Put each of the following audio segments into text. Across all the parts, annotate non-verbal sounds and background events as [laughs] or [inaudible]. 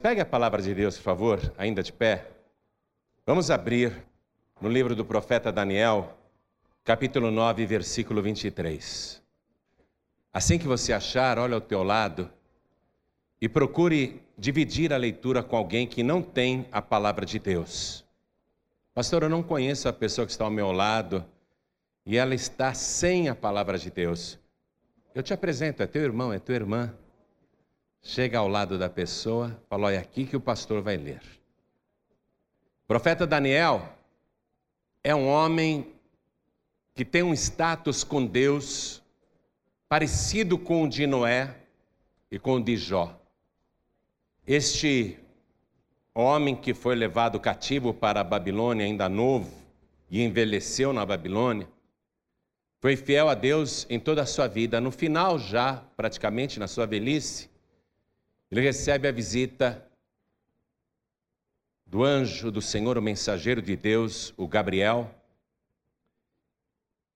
Pegue a palavra de Deus, por favor, ainda de pé. Vamos abrir no livro do profeta Daniel, capítulo 9, versículo 23. Assim que você achar, olha ao teu lado e procure dividir a leitura com alguém que não tem a palavra de Deus. Pastor, eu não conheço a pessoa que está ao meu lado e ela está sem a palavra de Deus. Eu te apresento, é teu irmão, é tua irmã. Chega ao lado da pessoa, fala: é aqui que o pastor vai ler. O profeta Daniel é um homem que tem um status com Deus parecido com o de Noé e com o de Jó. Este homem que foi levado cativo para a Babilônia, ainda novo, e envelheceu na Babilônia, foi fiel a Deus em toda a sua vida. No final, já praticamente na sua velhice, ele recebe a visita do anjo do Senhor, o mensageiro de Deus, o Gabriel.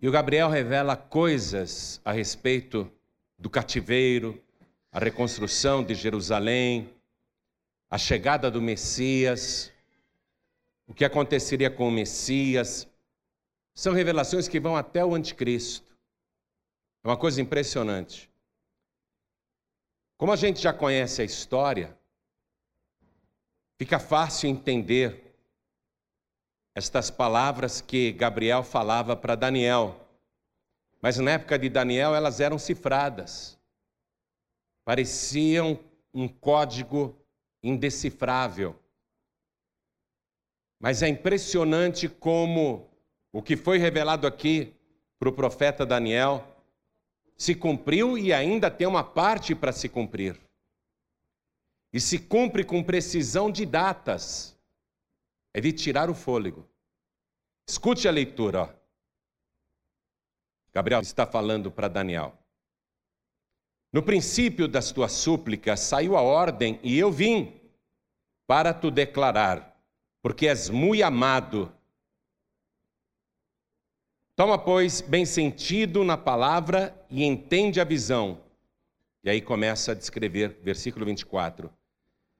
E o Gabriel revela coisas a respeito do cativeiro, a reconstrução de Jerusalém, a chegada do Messias, o que aconteceria com o Messias. São revelações que vão até o anticristo. É uma coisa impressionante. Como a gente já conhece a história, fica fácil entender estas palavras que Gabriel falava para Daniel. Mas na época de Daniel elas eram cifradas. Pareciam um código indecifrável. Mas é impressionante como o que foi revelado aqui para o profeta Daniel se cumpriu e ainda tem uma parte para se cumprir. E se cumpre com precisão de datas. É de tirar o fôlego. Escute a leitura. Ó. Gabriel está falando para Daniel. No princípio das tuas súplicas saiu a ordem e eu vim para te declarar, porque és muito amado. Toma, pois, bem sentido na palavra e entende a visão. E aí começa a descrever, versículo 24.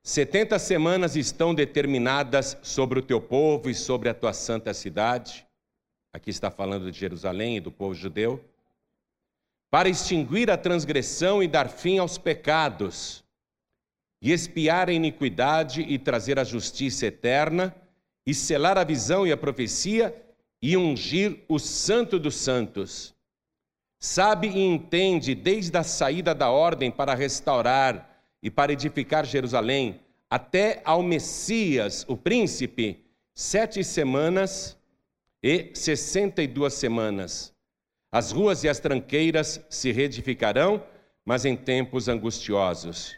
Setenta semanas estão determinadas sobre o teu povo e sobre a tua santa cidade. Aqui está falando de Jerusalém e do povo judeu para extinguir a transgressão e dar fim aos pecados, e espiar a iniquidade e trazer a justiça eterna, e selar a visão e a profecia, e ungir o Santo dos Santos. Sabe e entende desde a saída da ordem para restaurar e para edificar Jerusalém, até ao Messias, o príncipe, sete semanas e sessenta e duas semanas as ruas e as tranqueiras se reedificarão, mas em tempos angustiosos.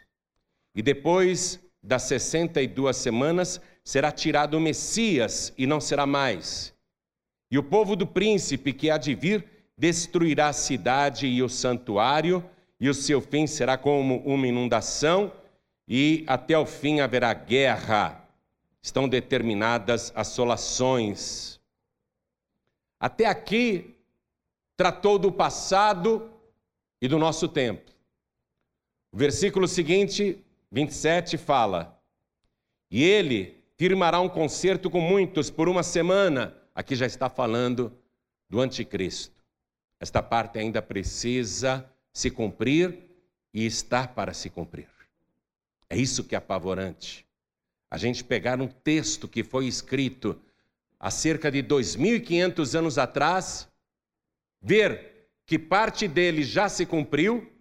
E depois das sessenta e duas semanas será tirado o Messias e não será mais. E o povo do príncipe que há de vir destruirá a cidade e o santuário, e o seu fim será como uma inundação, e até o fim haverá guerra. Estão determinadas assolações. Até aqui tratou do passado e do nosso tempo. O versículo seguinte, 27, fala: E ele firmará um concerto com muitos por uma semana. Aqui já está falando do anticristo. Esta parte ainda precisa se cumprir e está para se cumprir. É isso que é apavorante. A gente pegar um texto que foi escrito há cerca de 2.500 anos atrás ver que parte dele já se cumpriu,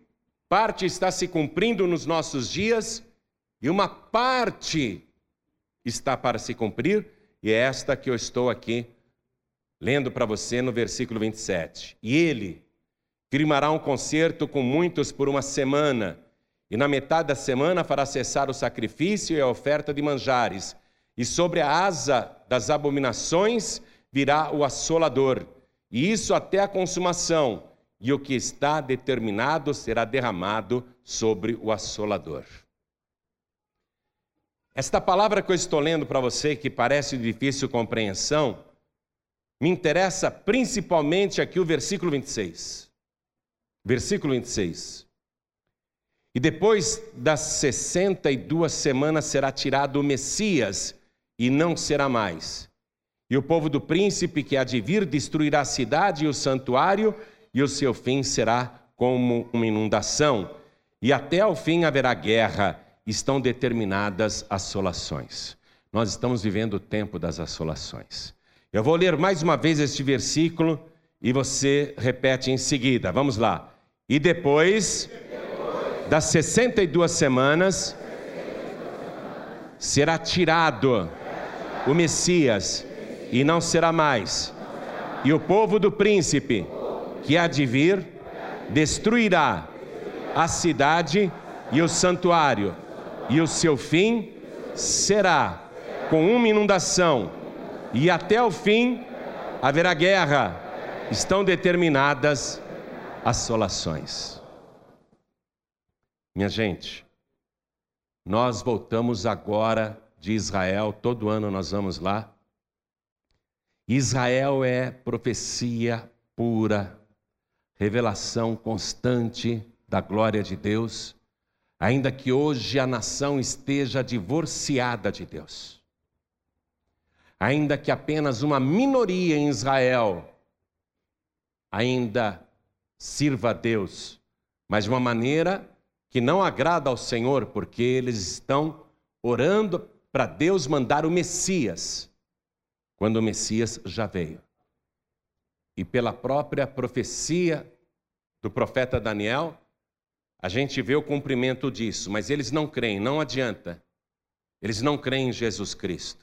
parte está se cumprindo nos nossos dias e uma parte está para se cumprir, e é esta que eu estou aqui lendo para você no versículo 27. E ele firmará um concerto com muitos por uma semana, e na metade da semana fará cessar o sacrifício e a oferta de manjares, e sobre a asa das abominações virá o assolador e isso até a consumação, e o que está determinado será derramado sobre o assolador. Esta palavra que eu estou lendo para você, que parece de difícil compreensão, me interessa principalmente aqui o versículo 26. Versículo 26. E depois das sessenta e duas semanas será tirado o Messias, e não será mais. E o povo do príncipe que há de vir destruirá a cidade e o santuário, e o seu fim será como uma inundação. E até ao fim haverá guerra, estão determinadas assolações. Nós estamos vivendo o tempo das assolações. Eu vou ler mais uma vez este versículo e você repete em seguida. Vamos lá. E depois das 62 semanas será tirado o Messias e não será mais. E o povo do príncipe que há de vir destruirá a cidade e o santuário, e o seu fim será com uma inundação, e até o fim haverá guerra. Estão determinadas assolações. Minha gente, nós voltamos agora de Israel, todo ano nós vamos lá. Israel é profecia pura, revelação constante da glória de Deus, ainda que hoje a nação esteja divorciada de Deus. Ainda que apenas uma minoria em Israel ainda sirva a Deus, mas de uma maneira que não agrada ao Senhor, porque eles estão orando para Deus mandar o Messias, quando o Messias já veio. E pela própria profecia do profeta Daniel, a gente vê o cumprimento disso, mas eles não creem, não adianta. Eles não creem em Jesus Cristo.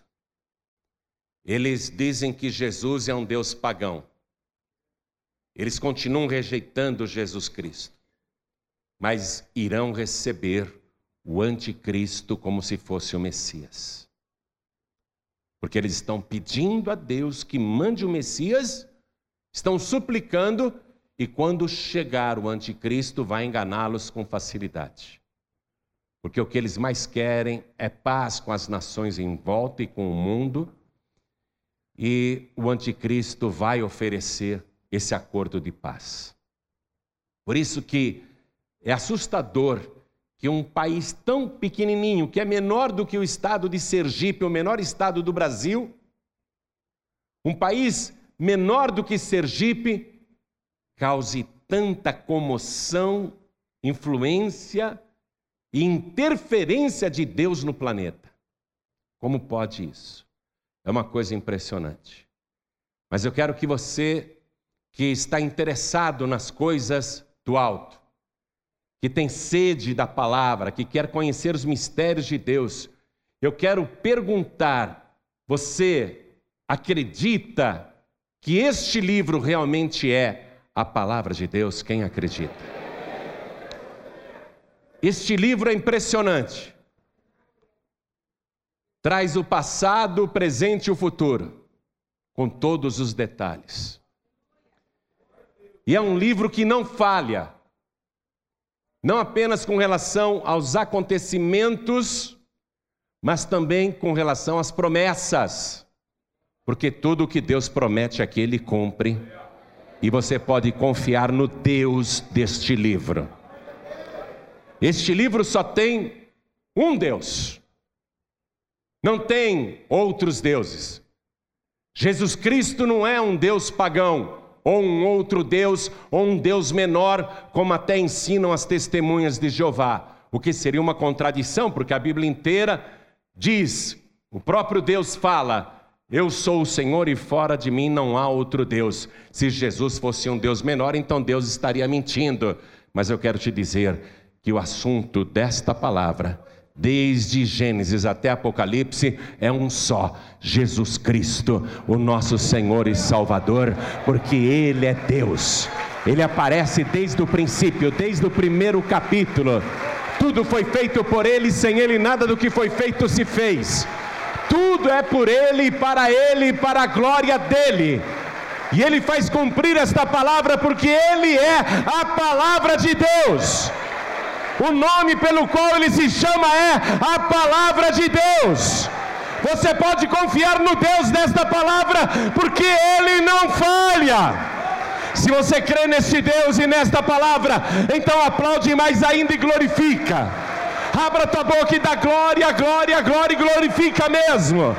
Eles dizem que Jesus é um Deus pagão. Eles continuam rejeitando Jesus Cristo, mas irão receber o anticristo como se fosse o Messias. Porque eles estão pedindo a Deus que mande o Messias, estão suplicando, e quando chegar o anticristo, vai enganá-los com facilidade. Porque o que eles mais querem é paz com as nações em volta e com o mundo, e o anticristo vai oferecer esse acordo de paz. Por isso que é assustador que um país tão pequenininho, que é menor do que o estado de Sergipe, o menor estado do Brasil, um país menor do que Sergipe, cause tanta comoção, influência e interferência de Deus no planeta. Como pode isso? É uma coisa impressionante. Mas eu quero que você que está interessado nas coisas do alto, que tem sede da palavra, que quer conhecer os mistérios de Deus, eu quero perguntar: você acredita que este livro realmente é a palavra de Deus? Quem acredita? Este livro é impressionante. Traz o passado, o presente e o futuro, com todos os detalhes. E é um livro que não falha, não apenas com relação aos acontecimentos, mas também com relação às promessas, porque tudo o que Deus promete aqui, Ele cumpre, e você pode confiar no Deus deste livro. Este livro só tem um Deus, não tem outros deuses. Jesus Cristo não é um Deus pagão, ou um outro Deus, ou um Deus menor, como até ensinam as testemunhas de Jeová. O que seria uma contradição, porque a Bíblia inteira diz, o próprio Deus fala: Eu sou o Senhor e fora de mim não há outro Deus. Se Jesus fosse um Deus menor, então Deus estaria mentindo. Mas eu quero te dizer que o assunto desta palavra desde Gênesis até Apocalipse, é um só: Jesus Cristo, o nosso Senhor e Salvador, porque Ele é Deus. Ele aparece desde o princípio, desde o primeiro capítulo. Tudo foi feito por Ele, sem Ele nada do que foi feito se fez. Tudo é por Ele, para Ele, para a glória dEle. E Ele faz cumprir esta palavra porque Ele é a palavra de Deus. O nome pelo qual ele se chama é a palavra de Deus. Você pode confiar no Deus desta palavra, porque ele não falha. Se você crê neste Deus e nesta palavra, então aplaude mais ainda e glorifica. Abra tua boca e dá glória, glória, glória e glorifica mesmo.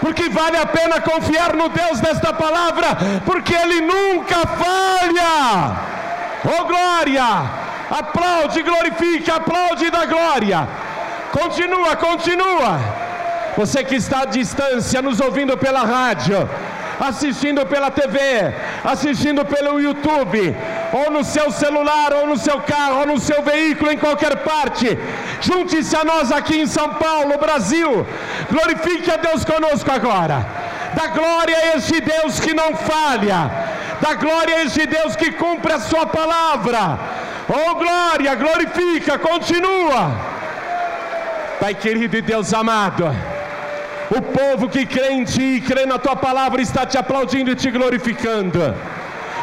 Porque vale a pena confiar no Deus desta palavra, porque Ele nunca falha. Oh glória! Aplaude, glorifica, aplaude dá glória. Continua, continua. Você que está à distância, nos ouvindo pela rádio, assistindo pela TV, assistindo pelo YouTube, ou no seu celular, ou no seu carro, ou no seu veículo, em qualquer parte. Junte-se a nós aqui em São Paulo, Brasil. Glorifique a Deus conosco agora. Da glória a este Deus que não falha. Da glória a este Deus que cumpre a sua palavra. Oh glória, glorifica, continua. Pai querido e Deus amado. O povo que crê em Ti, crê na Tua palavra, está te aplaudindo e te glorificando.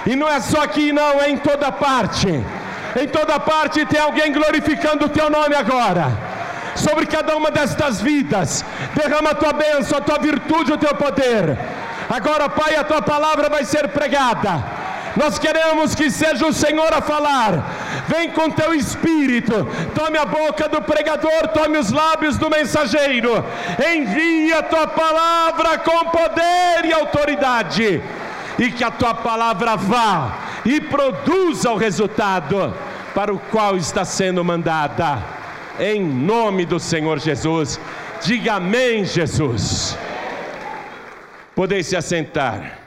E não é só aqui, não, é em toda parte. Em toda parte tem alguém glorificando o Teu nome agora. Sobre cada uma destas vidas, derrama a Tua bênção, a Tua virtude, o Teu poder. Agora, Pai, a Tua palavra vai ser pregada nós queremos que seja o Senhor a falar. Vem com teu espírito, tome a boca do pregador, tome os lábios do mensageiro. Envia a tua palavra com poder e autoridade. E que a tua palavra vá e produza o resultado para o qual está sendo mandada. Em nome do Senhor Jesus. Diga amém, Jesus. Podeis se assentar.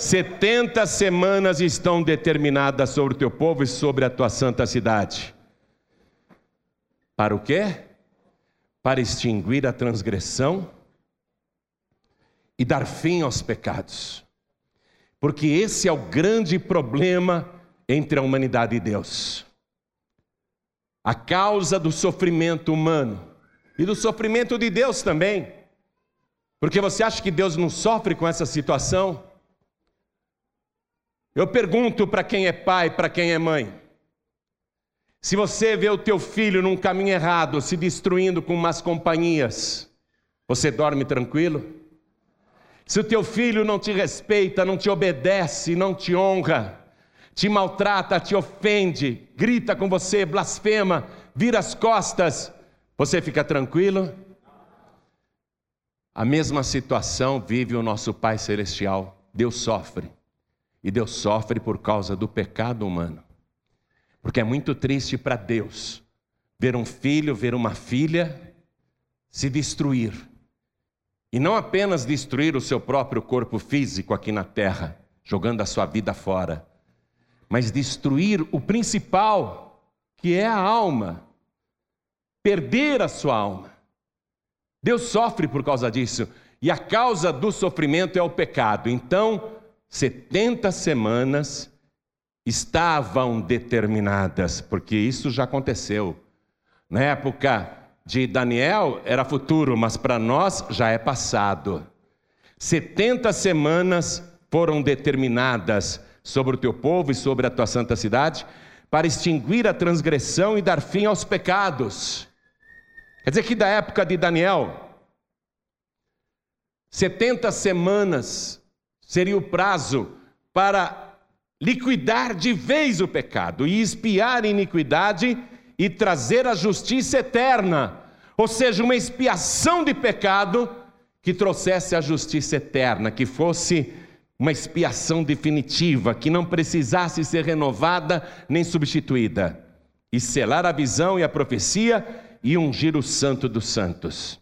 70 semanas estão determinadas sobre o teu povo e sobre a tua santa cidade. Para o quê? Para extinguir a transgressão e dar fim aos pecados. Porque esse é o grande problema entre a humanidade e Deus. A causa do sofrimento humano e do sofrimento de Deus também. Porque você acha que Deus não sofre com essa situação? Eu pergunto para quem é pai, para quem é mãe. Se você vê o teu filho num caminho errado, se destruindo com umas companhias, você dorme tranquilo? Se o teu filho não te respeita, não te obedece, não te honra, te maltrata, te ofende, grita com você, blasfema, vira as costas, você fica tranquilo? A mesma situação vive o nosso Pai Celestial. Deus sofre. E Deus sofre por causa do pecado humano. Porque é muito triste para Deus ver um filho, ver uma filha se destruir. E não apenas destruir o seu próprio corpo físico aqui na terra, jogando a sua vida fora, mas destruir o principal, que é a alma. Perder a sua alma. Deus sofre por causa disso. E a causa do sofrimento é o pecado. Então, 70 semanas estavam determinadas, porque isso já aconteceu. Na época de Daniel era futuro, mas para nós já é passado. 70 semanas foram determinadas sobre o teu povo e sobre a tua santa cidade para extinguir a transgressão e dar fim aos pecados. Quer dizer que da época de Daniel, 70 semanas seria o prazo para liquidar de vez o pecado e espiar a iniquidade e trazer a justiça eterna, ou seja, uma expiação de pecado que trouxesse a justiça eterna, que fosse uma expiação definitiva, que não precisasse ser renovada nem substituída, e selar a visão e a profecia e ungir o santo dos santos.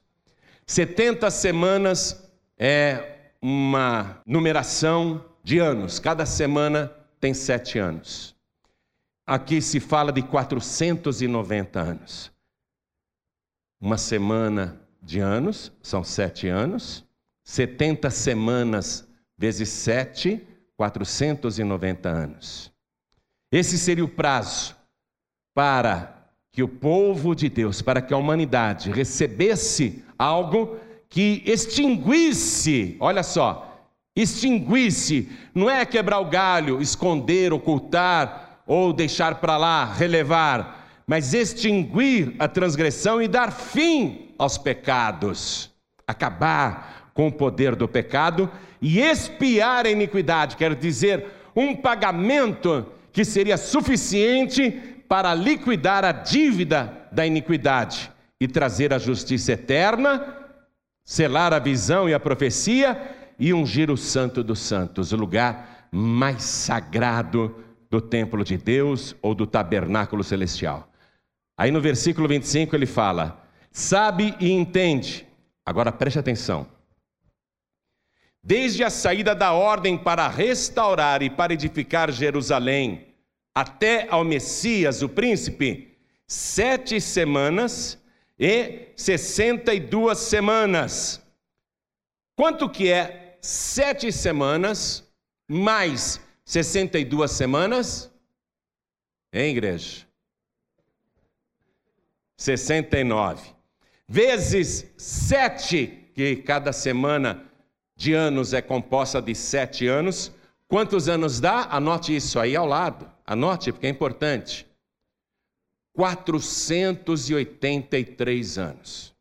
70 semanas é uma numeração de anos, cada semana tem sete anos. Aqui se fala de 490 anos. Uma semana de anos, são sete anos, 70 semanas vezes sete, 490 anos. Esse seria o prazo para que o povo de Deus, para que a humanidade recebesse algo que extinguisse, olha só, extinguisse, não é quebrar o galho, esconder, ocultar ou deixar para lá, relevar, mas extinguir a transgressão e dar fim aos pecados, acabar com o poder do pecado e expiar a iniquidade, quer dizer, um pagamento que seria suficiente para liquidar a dívida da iniquidade e trazer a justiça eterna, selar a visão e a profecia e ungir o Santo dos Santos, o lugar mais sagrado do templo de Deus ou do tabernáculo celestial. Aí no versículo 25 ele fala: sabe e entende. Agora preste atenção. Desde a saída da ordem para restaurar e para edificar Jerusalém, até ao Messias, o príncipe, sete semanas e sessenta e duas semanas. Quanto que é sete semanas mais sessenta e duas semanas? Hein, igreja? 69. Vezes sete, que cada semana de anos é composta de sete anos. Quantos anos dá? Anote isso aí ao lado. Anote, porque é importante. 483 anos.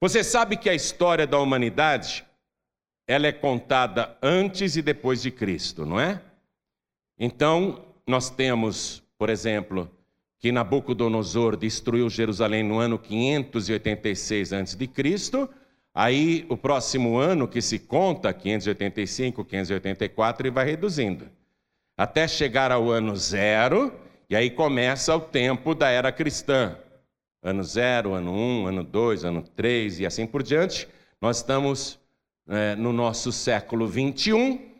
Você sabe que a história da humanidade ela é contada antes e depois de Cristo, não é? Então, nós temos, por exemplo, que Nabucodonosor destruiu Jerusalém no ano 586 a.C. Aí, o próximo ano que se conta, 585, 584, e vai reduzindo. Até chegar ao ano zero, e aí começa o tempo da era cristã. Ano zero, ano um, ano dois, ano três e assim por diante. Nós estamos é, no nosso século 21,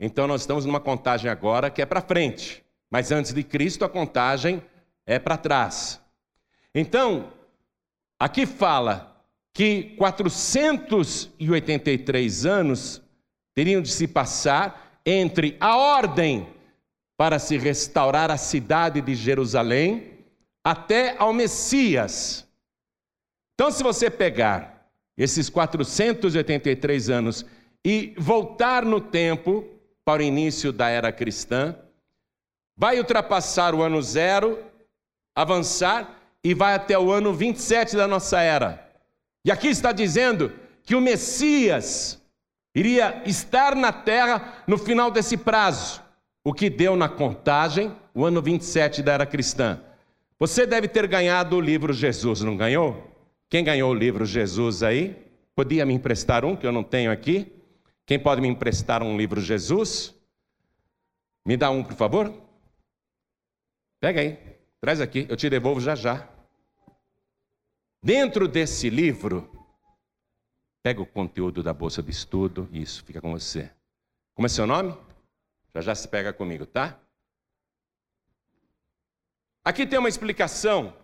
então nós estamos numa contagem agora que é para frente. Mas antes de Cristo, a contagem é para trás. Então, aqui fala que 483 anos teriam de se passar entre a ordem para se restaurar a cidade de Jerusalém até ao Messias. Então, se você pegar esses 483 anos e voltar no tempo para o início da era cristã, vai ultrapassar o ano zero avançar e vai até o ano 27 da nossa era. E aqui está dizendo que o Messias iria estar na terra no final desse prazo, o que deu na contagem o ano 27 da era cristã. Você deve ter ganhado o livro Jesus, não ganhou? Quem ganhou o livro Jesus aí? Podia me emprestar um que eu não tenho aqui? Quem pode me emprestar um livro Jesus? Me dá um, por favor. Pega aí. Traz aqui, eu te devolvo já já. Dentro desse livro, pega o conteúdo da bolsa de estudo, isso, fica com você. Como é seu nome? Já já se pega comigo, tá? Aqui tem uma explicação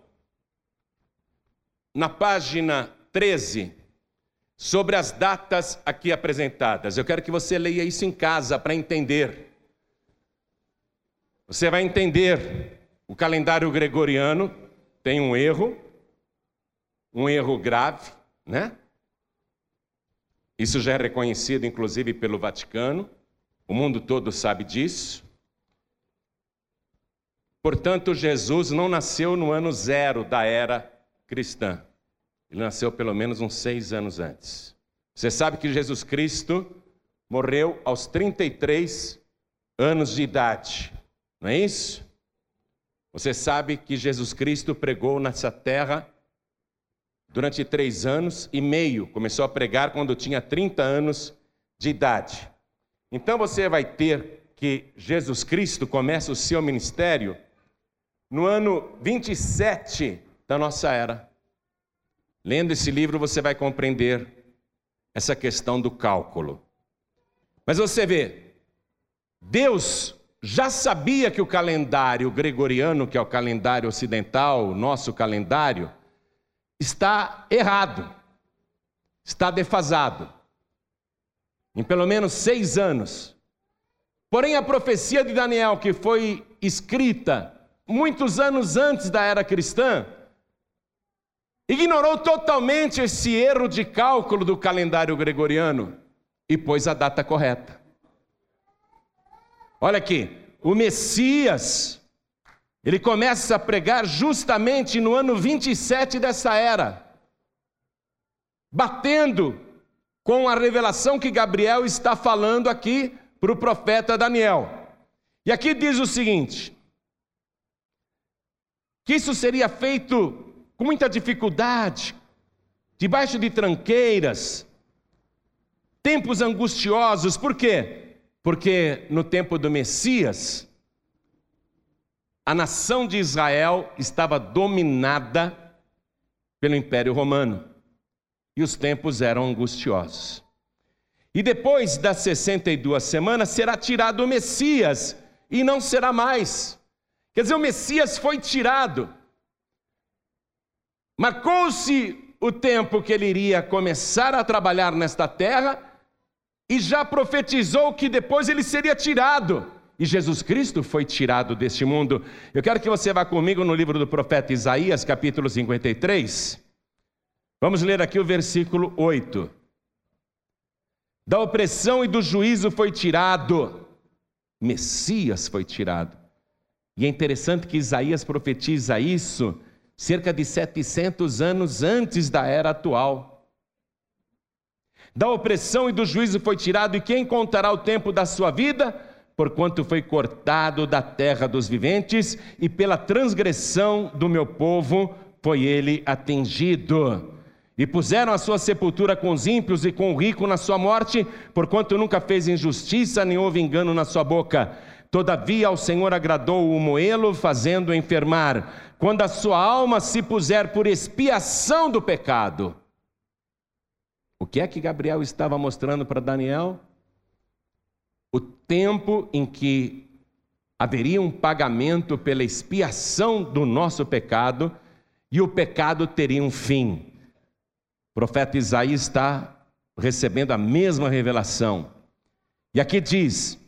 na página 13 sobre as datas aqui apresentadas. Eu quero que você leia isso em casa para entender. Você vai entender o calendário gregoriano tem um erro, um erro grave, né? Isso já é reconhecido, inclusive, pelo Vaticano. O mundo todo sabe disso. Portanto, Jesus não nasceu no ano zero da era cristã. Ele nasceu pelo menos uns seis anos antes. Você sabe que Jesus Cristo morreu aos 33 anos de idade, não é isso? Você sabe que Jesus Cristo pregou nessa terra durante três anos e meio. Começou a pregar quando tinha 30 anos de idade. Então você vai ter que Jesus Cristo começa o seu ministério no ano 27 da nossa era. Lendo esse livro, você vai compreender essa questão do cálculo. Mas você vê, Deus já sabia que o calendário gregoriano, que é o calendário ocidental, o nosso calendário, está errado, está defasado, em pelo menos seis anos. Porém, a profecia de Daniel, que foi escrita muitos anos antes da era cristã, ignorou totalmente esse erro de cálculo do calendário gregoriano e pôs a data correta. Olha aqui, o Messias, ele começa a pregar justamente no ano 27 dessa era, batendo com a revelação que Gabriel está falando aqui para o profeta Daniel. E aqui diz o seguinte: que isso seria feito com muita dificuldade, debaixo de tranqueiras, tempos angustiosos, por quê? Porque no tempo do Messias, a nação de Israel estava dominada pelo Império Romano e os tempos eram angustiosos. E depois das 62 semanas será tirado o Messias e não será mais. Quer dizer, o Messias foi tirado. Marcou-se o tempo que ele iria começar a trabalhar nesta terra e já profetizou que depois ele seria tirado. E Jesus Cristo foi tirado deste mundo. Eu quero que você vá comigo no livro do profeta Isaías, capítulo 53. Vamos ler aqui o versículo 8. Da opressão e do juízo foi tirado, Messias foi tirado. E é interessante que Isaías profetiza isso cerca de 700 anos antes da era atual. Da opressão e do juízo foi tirado, e quem contará o tempo da sua vida? Porquanto foi cortado da terra dos viventes, e pela transgressão do meu povo foi ele atingido. E puseram a sua sepultura com os ímpios e com o rico na sua morte, porquanto nunca fez injustiça, nem houve engano na sua boca. Todavia ao Senhor agradou o moê-lo, fazendo enfermar, quando a sua alma se puser por expiação do pecado. O que é que Gabriel estava mostrando para Daniel? O tempo em que haveria um pagamento pela expiação do nosso pecado e o pecado teria um fim. O profeta Isaías está recebendo a mesma revelação. E aqui diz: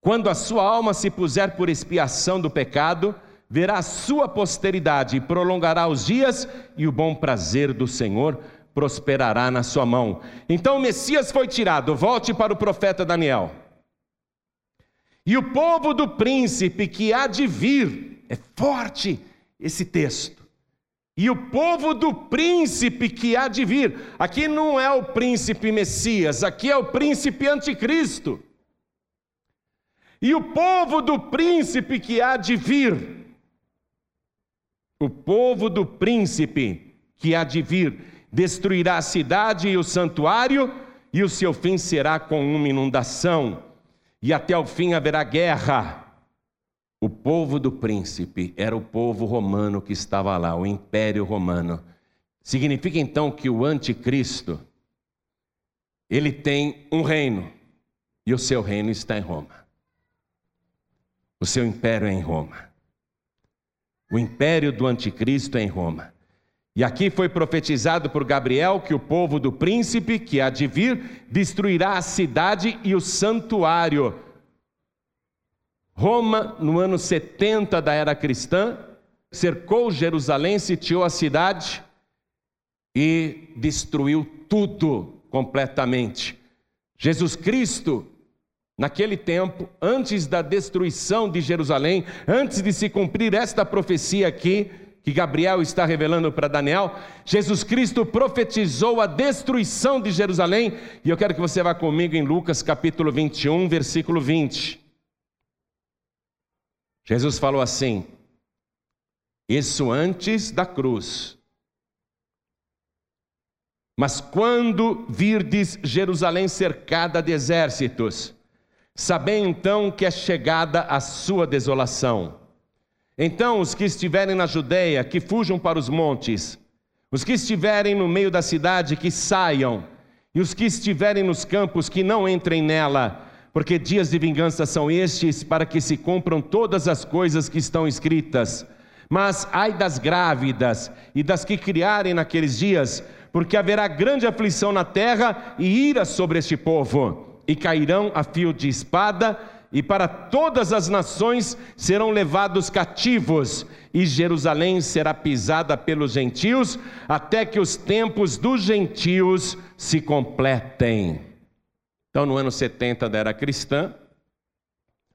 quando a sua alma se puser por expiação do pecado, verá a sua posteridade e prolongará os dias, e o bom prazer do Senhor prosperará na sua mão. Então o Messias foi tirado, volte para o profeta Daniel. E o povo do príncipe que há de vir, é forte esse texto. E o povo do príncipe que há de vir, aqui não é o príncipe Messias, aqui é o príncipe anticristo. E o povo do príncipe que há de vir, o povo do príncipe que há de vir, destruirá a cidade e o santuário, e o seu fim será com uma inundação, e até o fim haverá guerra. O povo do príncipe era o povo romano que estava lá, o império romano. Significa então que o anticristo, ele tem um reino, e o seu reino está em Roma. O seu império é em Roma. O império do anticristo é em Roma. E aqui foi profetizado por Gabriel que o povo do príncipe que há de vir destruirá a cidade e o santuário. Roma, no ano 70 da era cristã, cercou Jerusalém, sitiou a cidade e destruiu tudo completamente. Jesus Cristo Naquele tempo, antes da destruição de Jerusalém, antes de se cumprir esta profecia aqui, que Gabriel está revelando para Daniel, Jesus Cristo profetizou a destruição de Jerusalém, e eu quero que você vá comigo em Lucas capítulo 21, versículo 20. Jesus falou assim: Isso antes da cruz. Mas quando virdes Jerusalém cercada de exércitos, Sabei então que é chegada a sua desolação. Então os que estiverem na Judeia, que fujam para os montes, os que estiverem no meio da cidade, que saiam, e os que estiverem nos campos, que não entrem nela, porque dias de vingança são estes, para que se cumpram todas as coisas que estão escritas. Mas ai das grávidas e das que criarem naqueles dias, porque haverá grande aflição na terra e ira sobre este povo e cairão a fio de espada, e para todas as nações serão levados cativos, e Jerusalém será pisada pelos gentios, até que os tempos dos gentios se completem. Então, no ano 70 da era cristã,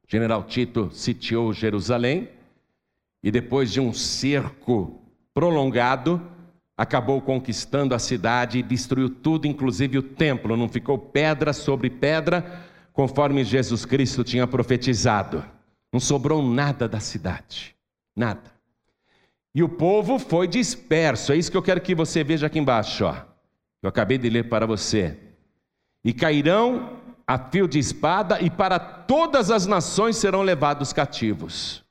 General Tito sitiou Jerusalém, e depois de um cerco prolongado, acabou conquistando a cidade e destruiu tudo, inclusive o templo, não ficou pedra sobre pedra, conforme Jesus Cristo tinha profetizado. Não sobrou nada da cidade, nada. E o povo foi disperso, é isso que eu quero que você veja aqui embaixo, ó. Eu acabei de ler para você. E cairão a fio de espada, e para todas as nações serão levados cativos.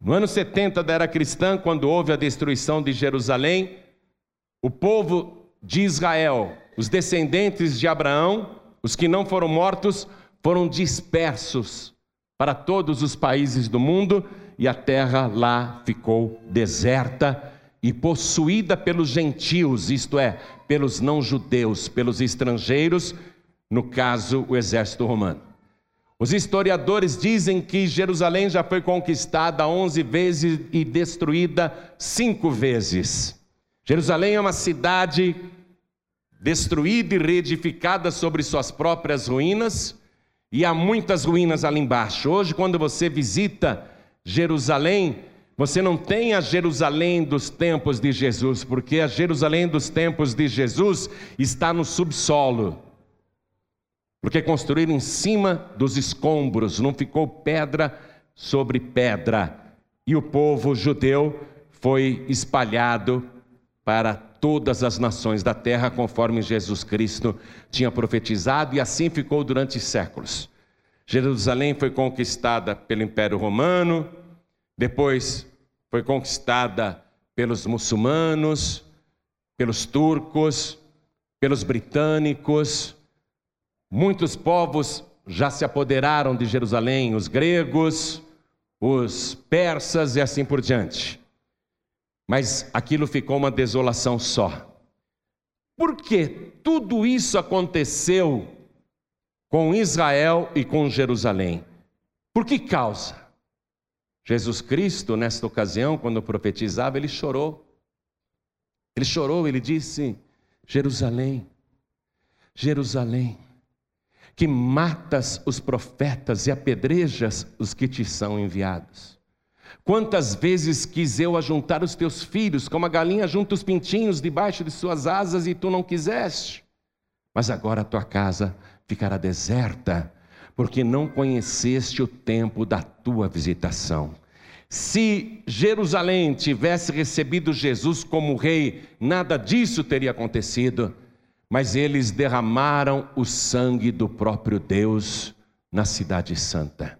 No ano 70 da era cristã, quando houve a destruição de Jerusalém, o povo de Israel, os descendentes de Abraão, os que não foram mortos, foram dispersos para todos os países do mundo e a terra lá ficou deserta e possuída pelos gentios, isto é, pelos não-judeus, pelos estrangeiros, no caso, o exército romano. Os historiadores dizem que Jerusalém já foi conquistada 11 vezes e destruída cinco vezes. Jerusalém é uma cidade destruída e reedificada sobre suas próprias ruínas, e há muitas ruínas ali embaixo. Hoje, quando você visita Jerusalém, você não tem a Jerusalém dos tempos de Jesus, porque a Jerusalém dos tempos de Jesus está no subsolo porque construíram em cima dos escombros, não ficou pedra sobre pedra. E o povo judeu foi espalhado para todas as nações da terra, conforme Jesus Cristo tinha profetizado, e assim ficou durante séculos. Jerusalém foi conquistada pelo Império Romano, depois foi conquistada pelos muçulmanos, pelos turcos, pelos britânicos, Muitos povos já se apoderaram de Jerusalém, os gregos, os persas e assim por diante. Mas aquilo ficou uma desolação só. Por que tudo isso aconteceu com Israel e com Jerusalém? Por que causa? Jesus Cristo, nesta ocasião, quando profetizava, ele chorou. Ele chorou, ele disse: Jerusalém, Jerusalém que matas os profetas e apedrejas os que te são enviados. Quantas vezes quis eu ajuntar os teus filhos, como a galinha junta os pintinhos debaixo de suas asas, e tu não quiseste? Mas agora a tua casa ficará deserta, porque não conheceste o tempo da tua visitação. Se Jerusalém tivesse recebido Jesus como rei, nada disso teria acontecido mas eles derramaram o sangue do próprio Deus na Cidade Santa.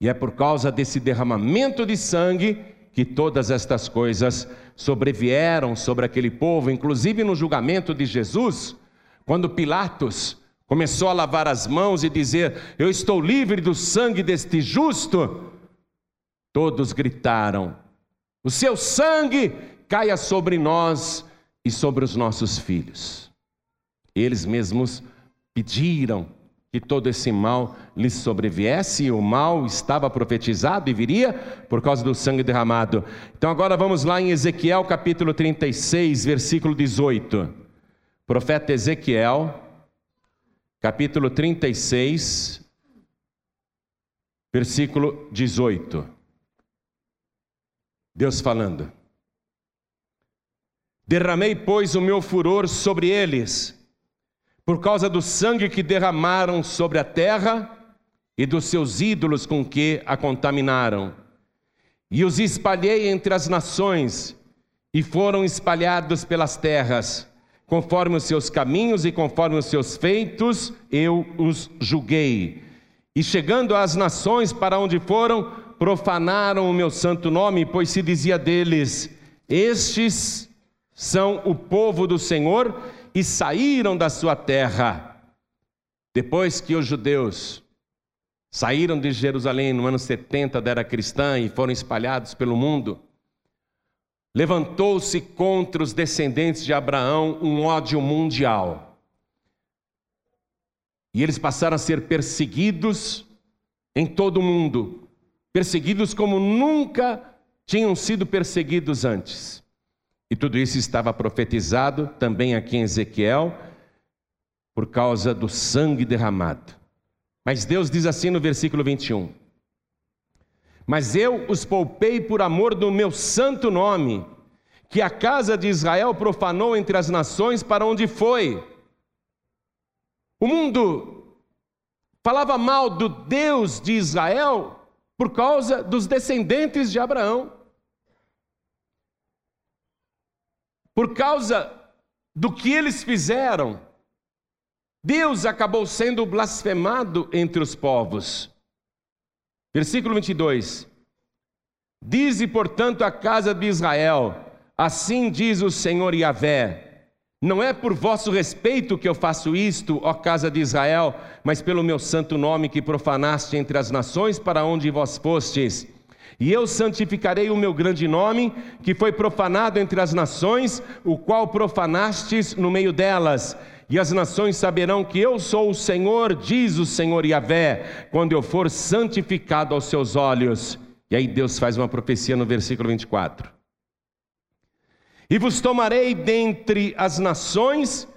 E é por causa desse derramamento de sangue que todas estas coisas sobrevieram sobre aquele povo, inclusive no julgamento de Jesus, quando Pilatos começou a lavar as mãos e dizer: Eu estou livre do sangue deste justo. Todos gritaram: O seu sangue caia sobre nós e sobre os nossos filhos. Eles mesmos pediram que todo esse mal lhes sobreviesse, e o mal estava profetizado e viria por causa do sangue derramado. Então agora vamos lá em Ezequiel capítulo 36, versículo 18. Profeta Ezequiel, capítulo 36, versículo 18. Deus falando: Derramei, pois, o meu furor sobre eles, por causa do sangue que derramaram sobre a terra e dos seus ídolos com que a contaminaram. E os espalhei entre as nações, e foram espalhados pelas terras, conforme os seus caminhos e conforme os seus feitos, eu os julguei. E chegando às nações para onde foram, profanaram o meu santo nome, pois se dizia deles: Estes são o povo do Senhor e saíram da sua terra. Depois que os judeus saíram de Jerusalém no ano 70 da era cristã e foram espalhados pelo mundo, levantou-se contra os descendentes de Abraão um ódio mundial. E eles passaram a ser perseguidos em todo o mundo, perseguidos como nunca tinham sido perseguidos antes. E tudo isso estava profetizado também aqui em Ezequiel, por causa do sangue derramado. Mas Deus diz assim no versículo 21: Mas eu os poupei por amor do meu santo nome, que a casa de Israel profanou entre as nações para onde foi. O mundo falava mal do Deus de Israel por causa dos descendentes de Abraão. Por causa do que eles fizeram, Deus acabou sendo blasfemado entre os povos. Versículo 22. Dize, portanto, a casa de Israel: Assim diz o Senhor Yahvé: Não é por vosso respeito que eu faço isto, ó casa de Israel, mas pelo meu santo nome que profanaste entre as nações para onde vós fostes. E eu santificarei o meu grande nome, que foi profanado entre as nações, o qual profanastes no meio delas. E as nações saberão que eu sou o Senhor, diz o Senhor Yahvé, quando eu for santificado aos seus olhos. E aí Deus faz uma profecia no versículo 24. E vos tomarei dentre as nações,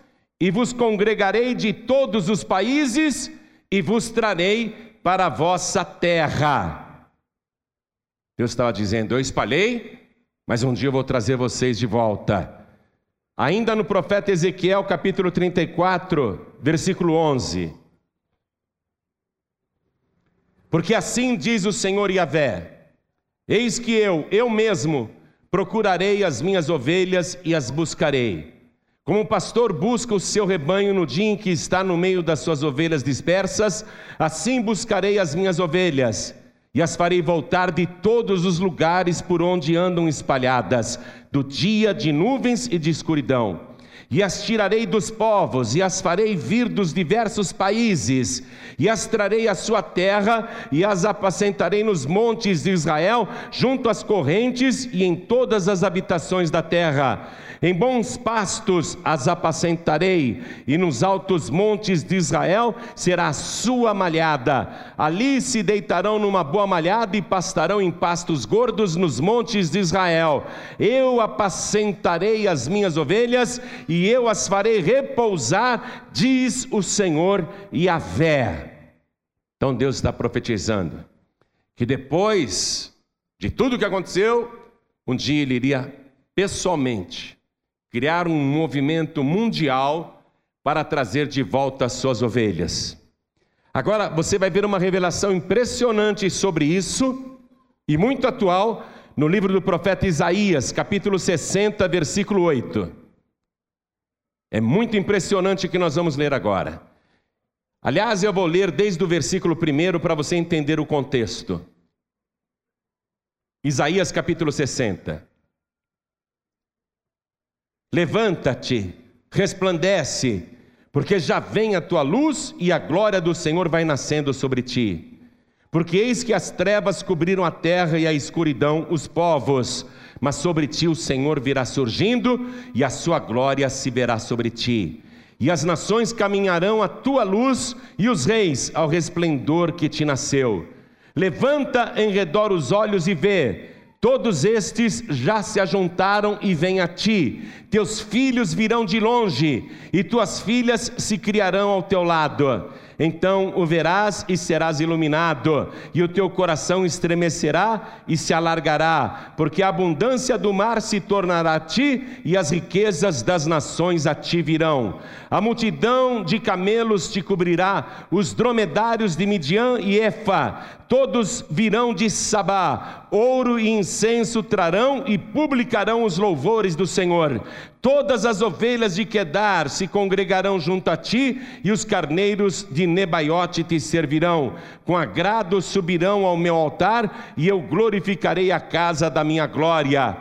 e vos congregarei de todos os países, e vos trarei para a vossa terra. Deus estava dizendo: Eu espalhei, mas um dia eu vou trazer vocês de volta. Ainda no profeta Ezequiel, capítulo 34, versículo 11. Porque assim diz o Senhor Yahvé: Eis que eu, eu mesmo, procurarei as minhas ovelhas e as buscarei. Como o pastor busca o seu rebanho no dia em que está no meio das suas ovelhas dispersas, assim buscarei as minhas ovelhas e as farei voltar de todos os lugares por onde andam espalhadas, do dia de nuvens e de escuridão e as tirarei dos povos, e as farei vir dos diversos países, e as trarei à sua terra, e as apacentarei nos montes de Israel, junto às correntes e em todas as habitações da terra em bons pastos as apacentarei, e nos altos montes de Israel será a sua malhada. Ali se deitarão numa boa malhada e pastarão em pastos gordos nos montes de Israel. Eu apacentarei as minhas ovelhas e eu as farei repousar, diz o Senhor Yahvé. Então Deus está profetizando que depois de tudo que aconteceu, um dia ele iria pessoalmente criar um movimento mundial para trazer de volta as suas ovelhas. Agora você vai ver uma revelação impressionante sobre isso e muito atual no livro do profeta Isaías, capítulo 60, versículo 8. É muito impressionante o que nós vamos ler agora. Aliás, eu vou ler desde o versículo 1 para você entender o contexto. Isaías capítulo 60. Levanta-te, resplandece, porque já vem a tua luz e a glória do Senhor vai nascendo sobre ti. Porque eis que as trevas cobriram a terra e a escuridão os povos, mas sobre ti o Senhor virá surgindo e a sua glória se verá sobre ti. E as nações caminharão à tua luz e os reis ao resplendor que te nasceu. Levanta em redor os olhos e vê Todos estes já se ajuntaram e vêm a ti. Teus filhos virão de longe, e tuas filhas se criarão ao teu lado. Então o verás e serás iluminado, e o teu coração estremecerá e se alargará, porque a abundância do mar se tornará a ti, e as riquezas das nações a ti virão. A multidão de camelos te cobrirá, os dromedários de Midian e Efa, todos virão de Sabá, ouro e incenso trarão e publicarão os louvores do Senhor. Todas as ovelhas de Quedar se congregarão junto a ti, e os carneiros de Nebaiote te servirão. Com agrado subirão ao meu altar, e eu glorificarei a casa da minha glória.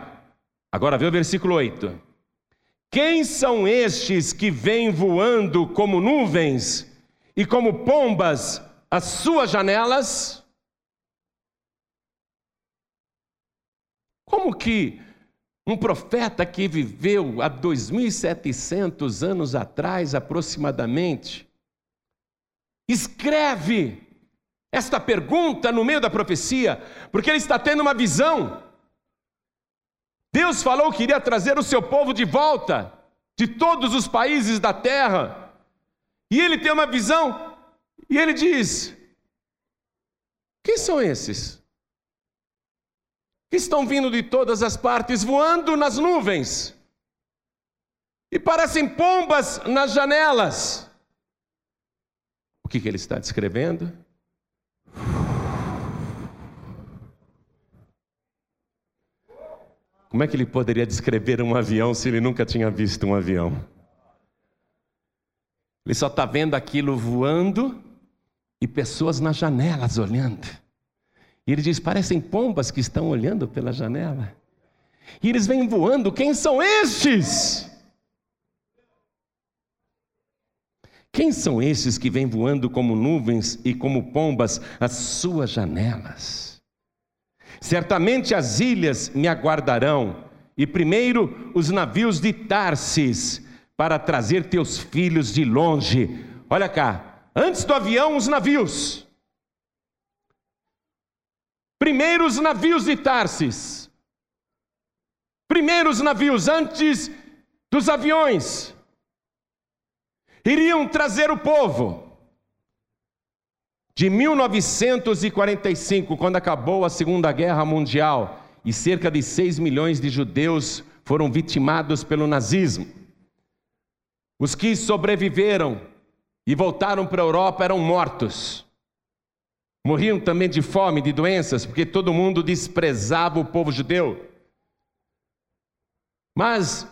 Agora vê o versículo 8. Quem são estes que vêm voando como nuvens e como pombas às suas janelas? Como que um profeta que viveu há 2.700 anos atrás, aproximadamente, escreve esta pergunta no meio da profecia, porque ele está tendo uma visão. Deus falou que iria trazer o seu povo de volta, de todos os países da terra, e ele tem uma visão, e ele diz: Quem são esses? Que estão vindo de todas as partes, voando nas nuvens, e parecem pombas nas janelas. O que, que ele está descrevendo? Como é que ele poderia descrever um avião se ele nunca tinha visto um avião? Ele só está vendo aquilo voando e pessoas nas janelas olhando. E ele diz: parecem pombas que estão olhando pela janela. E eles vêm voando, quem são estes? Quem são estes que vêm voando como nuvens e como pombas às suas janelas? Certamente as ilhas me aguardarão, e primeiro os navios de Tarsis, para trazer teus filhos de longe. Olha cá, antes do avião, os navios. Primeiro os navios de Tarsis. Primeiros navios antes dos aviões. Iriam trazer o povo. De 1945, quando acabou a Segunda Guerra Mundial e cerca de 6 milhões de judeus foram vitimados pelo nazismo. Os que sobreviveram e voltaram para a Europa eram mortos. Morriam também de fome, de doenças, porque todo mundo desprezava o povo judeu. Mas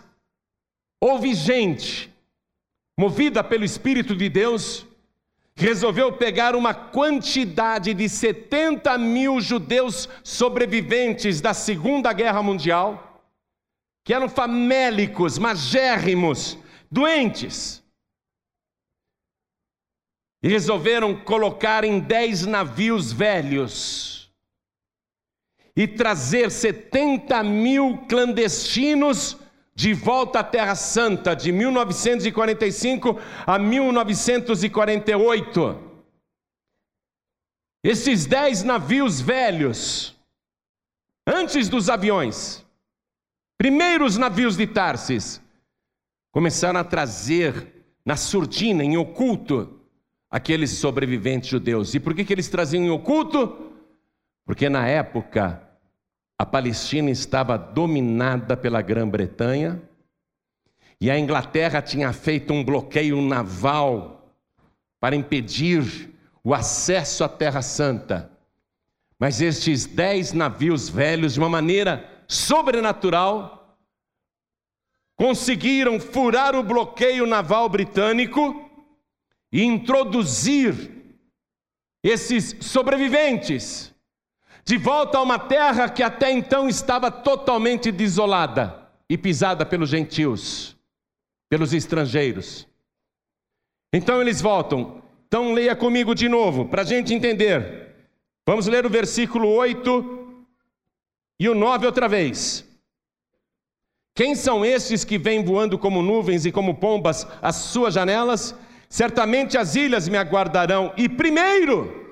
houve gente, movida pelo Espírito de Deus, resolveu pegar uma quantidade de 70 mil judeus sobreviventes da Segunda Guerra Mundial, que eram famélicos, magérrimos, doentes, e resolveram colocar em dez navios velhos e trazer 70 mil clandestinos de volta à Terra Santa, de 1945 a 1948. Esses dez navios velhos, antes dos aviões, primeiros navios de Tarsis, começaram a trazer na surdina, em oculto, aqueles sobreviventes judeus. E por que, que eles traziam em oculto? Porque na época a Palestina estava dominada pela Grã-Bretanha e a Inglaterra tinha feito um bloqueio naval para impedir o acesso à Terra Santa. Mas estes dez navios velhos, de uma maneira sobrenatural, conseguiram furar o bloqueio naval britânico e introduzir esses sobreviventes de volta a uma terra que até então estava totalmente desolada e pisada pelos gentios, pelos estrangeiros. Então eles voltam. Então leia comigo de novo, para a gente entender. Vamos ler o versículo 8 e o 9 outra vez. Quem são estes que vêm voando como nuvens e como pombas às suas janelas? Certamente as ilhas me aguardarão, e primeiro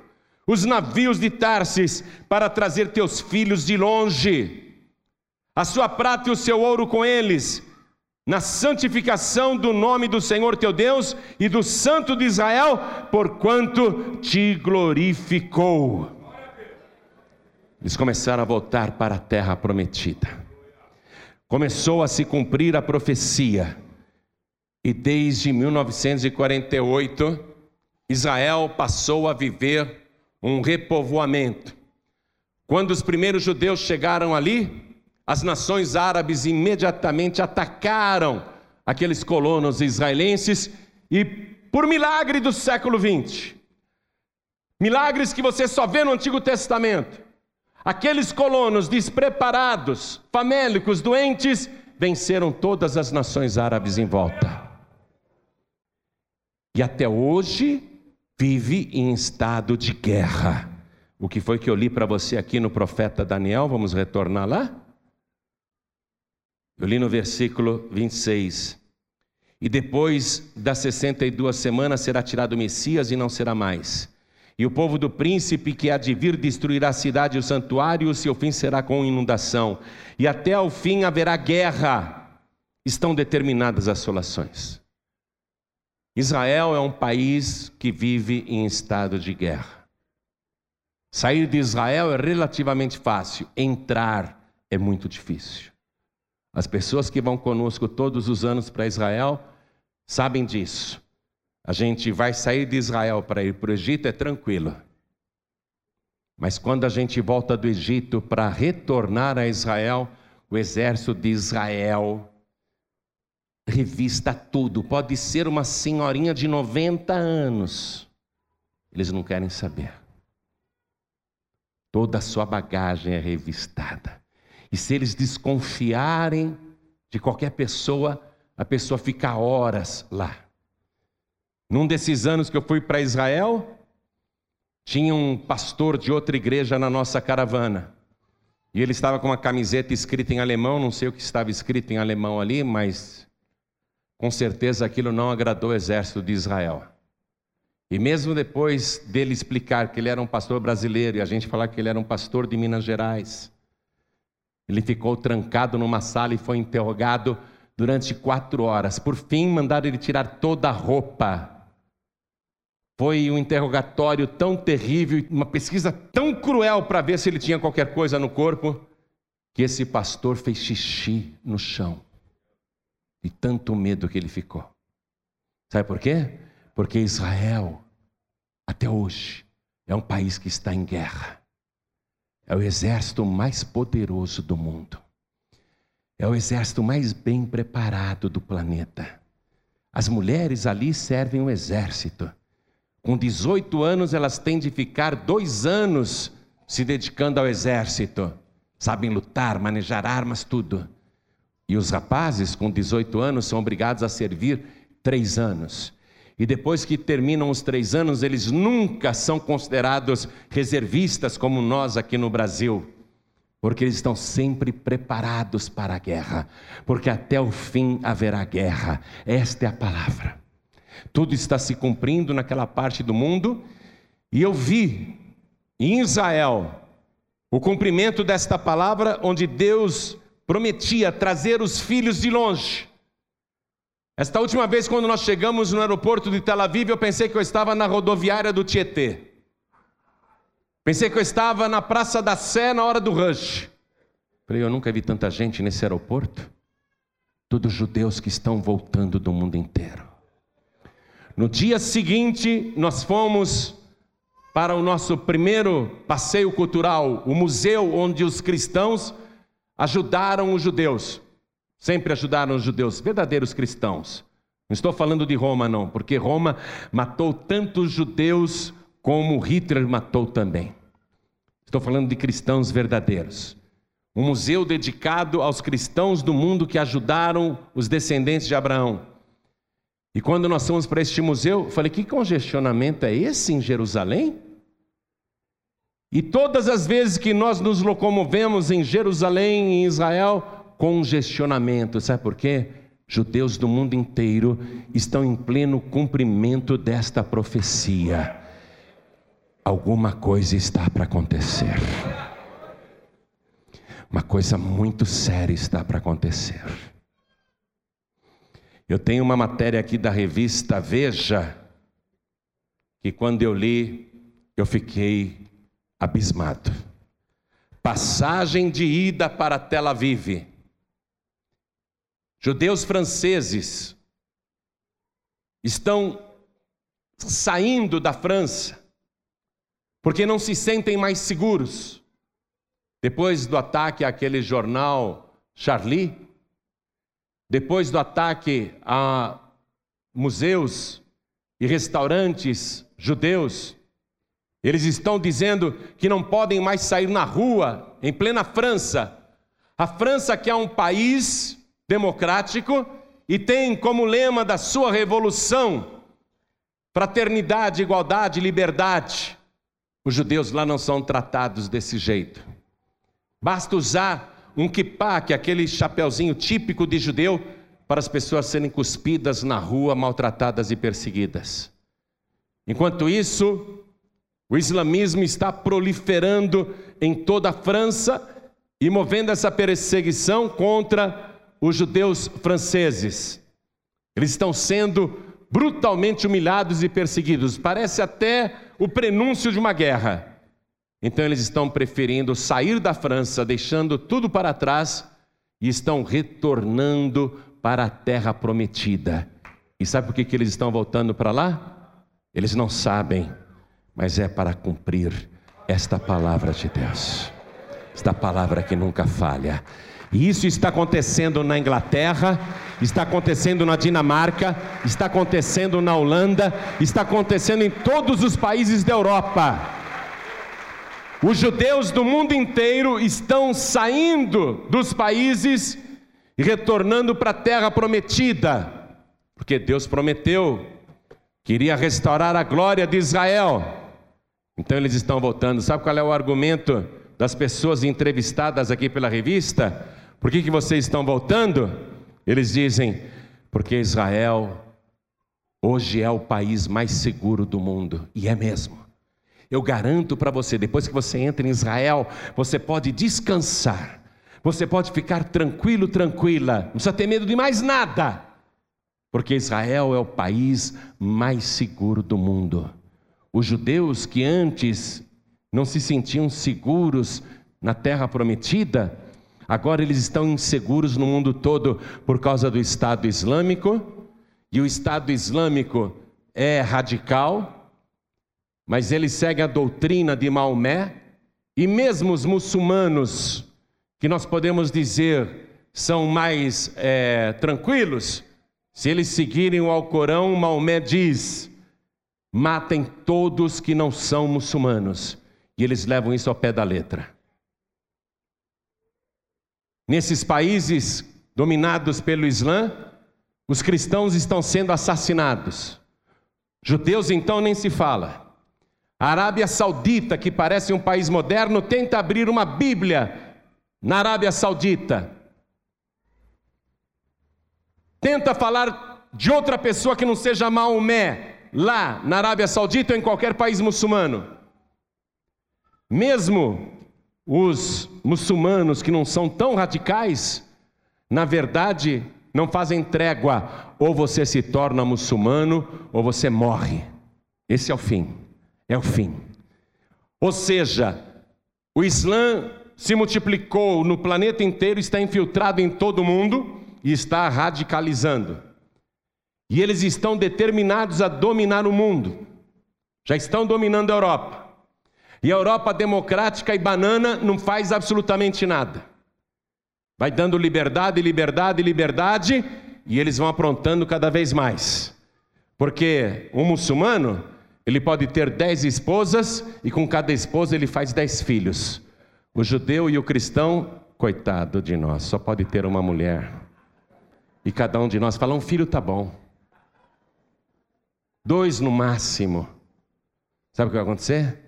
os navios de Tarsis para trazer teus filhos de longe, a sua prata e o seu ouro com eles, na santificação do nome do Senhor teu Deus e do Santo de Israel, porquanto te glorificou. Eles começaram a voltar para a terra prometida. Começou a se cumprir a profecia. E desde 1948, Israel passou a viver um repovoamento. Quando os primeiros judeus chegaram ali, as nações árabes imediatamente atacaram aqueles colonos israelenses e, por milagre do século 20, milagres que você só vê no Antigo Testamento, aqueles colonos despreparados, famélicos, doentes, venceram todas as nações árabes em volta. E até hoje, vive em estado de guerra. O que foi que eu li para você aqui no profeta Daniel? Vamos retornar lá? Eu li no versículo 26. E depois das 62 semanas será tirado o Messias e não será mais. E o povo do príncipe que há de vir destruirá a cidade e o santuário, e o seu fim será com inundação. E até ao fim haverá guerra. Estão determinadas as solações. Israel é um país que vive em estado de guerra. Sair de Israel é relativamente fácil, entrar é muito difícil. As pessoas que vão conosco todos os anos para Israel sabem disso. A gente vai sair de Israel para ir para o Egito, é tranquilo. Mas quando a gente volta do Egito para retornar a Israel, o exército de Israel revista tudo. Pode ser uma senhorinha de 90 anos. Eles não querem saber. Toda a sua bagagem é revistada. E se eles desconfiarem de qualquer pessoa, a pessoa fica horas lá. Num desses anos que eu fui para Israel, tinha um pastor de outra igreja na nossa caravana. E ele estava com uma camiseta escrita em alemão, não sei o que estava escrito em alemão ali, mas com certeza aquilo não agradou o exército de Israel. E mesmo depois dele explicar que ele era um pastor brasileiro e a gente falar que ele era um pastor de Minas Gerais, ele ficou trancado numa sala e foi interrogado durante quatro horas. Por fim, mandaram ele tirar toda a roupa. Foi um interrogatório tão terrível, uma pesquisa tão cruel para ver se ele tinha qualquer coisa no corpo, que esse pastor fez xixi no chão. E tanto medo que ele ficou. Sabe por quê? Porque Israel até hoje, é um país que está em guerra. É o exército mais poderoso do mundo. É o exército mais bem preparado do planeta. As mulheres ali servem o exército. Com 18 anos, elas têm de ficar dois anos se dedicando ao exército. Sabem lutar, manejar armas, tudo. E os rapazes, com 18 anos, são obrigados a servir três anos. E depois que terminam os três anos, eles nunca são considerados reservistas como nós aqui no Brasil, porque eles estão sempre preparados para a guerra, porque até o fim haverá guerra. Esta é a palavra. Tudo está se cumprindo naquela parte do mundo, e eu vi em Israel o cumprimento desta palavra, onde Deus prometia trazer os filhos de longe esta última vez, quando nós chegamos no aeroporto de Tel Aviv, eu pensei que eu estava na rodoviária do Tietê. Pensei que eu estava na Praça da Sé na hora do rush. Falei, eu nunca vi tanta gente nesse aeroporto. Todos judeus que estão voltando do mundo inteiro. No dia seguinte, nós fomos para o nosso primeiro passeio cultural, o museu onde os cristãos ajudaram os judeus. Sempre ajudaram os judeus, verdadeiros cristãos. Não estou falando de Roma, não, porque Roma matou tantos judeus como Hitler matou também. Estou falando de cristãos verdadeiros. Um museu dedicado aos cristãos do mundo que ajudaram os descendentes de Abraão. E quando nós fomos para este museu, eu falei: que congestionamento é esse em Jerusalém? E todas as vezes que nós nos locomovemos em Jerusalém, em Israel, congestionamento. Sabe por quê? Judeus do mundo inteiro estão em pleno cumprimento desta profecia. Alguma coisa está para acontecer. Uma coisa muito séria está para acontecer. Eu tenho uma matéria aqui da revista Veja, que quando eu li, eu fiquei abismado. Passagem de ida para Tel Aviv Judeus franceses estão saindo da França porque não se sentem mais seguros. Depois do ataque àquele jornal Charlie, depois do ataque a museus e restaurantes judeus, eles estão dizendo que não podem mais sair na rua em plena França. A França que é um país democrático e tem como lema da sua revolução fraternidade, igualdade, liberdade. Os judeus lá não são tratados desse jeito. Basta usar um kippah, que é aquele chapeuzinho típico de judeu, para as pessoas serem cuspidas na rua, maltratadas e perseguidas. Enquanto isso, o islamismo está proliferando em toda a França e movendo essa perseguição contra os judeus franceses. Eles estão sendo brutalmente humilhados e perseguidos. Parece até o prenúncio de uma guerra. Então eles estão preferindo sair da França, deixando tudo para trás e estão retornando para a terra prometida. E sabe por que, que eles estão voltando para lá? Eles não sabem, mas é para cumprir esta palavra de Deus, esta palavra que nunca falha. E isso está acontecendo na Inglaterra, está acontecendo na Dinamarca, está acontecendo na Holanda, está acontecendo em todos os países da Europa. Os judeus do mundo inteiro estão saindo dos países e retornando para a terra prometida, porque Deus prometeu que iria restaurar a glória de Israel. Então eles estão voltando. Sabe qual é o argumento das pessoas entrevistadas aqui pela revista? Por que, que vocês estão voltando? Eles dizem, porque Israel hoje é o país mais seguro do mundo, e é mesmo. Eu garanto para você, depois que você entra em Israel, você pode descansar, você pode ficar tranquilo, tranquila, não precisa ter medo de mais nada, porque Israel é o país mais seguro do mundo. Os judeus que antes não se sentiam seguros na terra prometida, agora eles estão inseguros no mundo todo por causa do Estado Islâmico, e o Estado Islâmico é radical, mas ele segue a doutrina de Maomé, e mesmo os muçulmanos, que nós podemos dizer são mais é, tranquilos, se eles seguirem o Alcorão, Maomé diz: matem todos que não são muçulmanos. E eles levam isso ao pé da letra. Nesses países dominados pelo Islã, os cristãos estão sendo assassinados. Judeus então nem se fala. A Arábia Saudita, que parece um país moderno, tenta abrir uma Bíblia na Arábia Saudita. Tenta falar de outra pessoa que não seja Maomé lá na Arábia Saudita ou em qualquer país muçulmano. Mesmo os muçulmanos que não são tão radicais, na verdade, não fazem trégua. Ou você se torna muçulmano, ou você morre. Esse é o fim. É o fim. Ou seja, o Islã se multiplicou no planeta inteiro, está infiltrado em todo mundo e está radicalizando. E eles estão determinados a dominar o mundo. Já estão dominando a Europa. E a Europa democrática e banana não faz absolutamente nada. Vai dando liberdade, liberdade, liberdade, e eles vão aprontando cada vez mais. Porque um muçulmano, ele pode ter dez esposas e com cada esposa ele faz dez filhos. O judeu e o cristão, coitado de nós, só pode ter uma mulher. E cada um de nós fala: um filho tá bom dois no máximo. Sabe o que vai acontecer?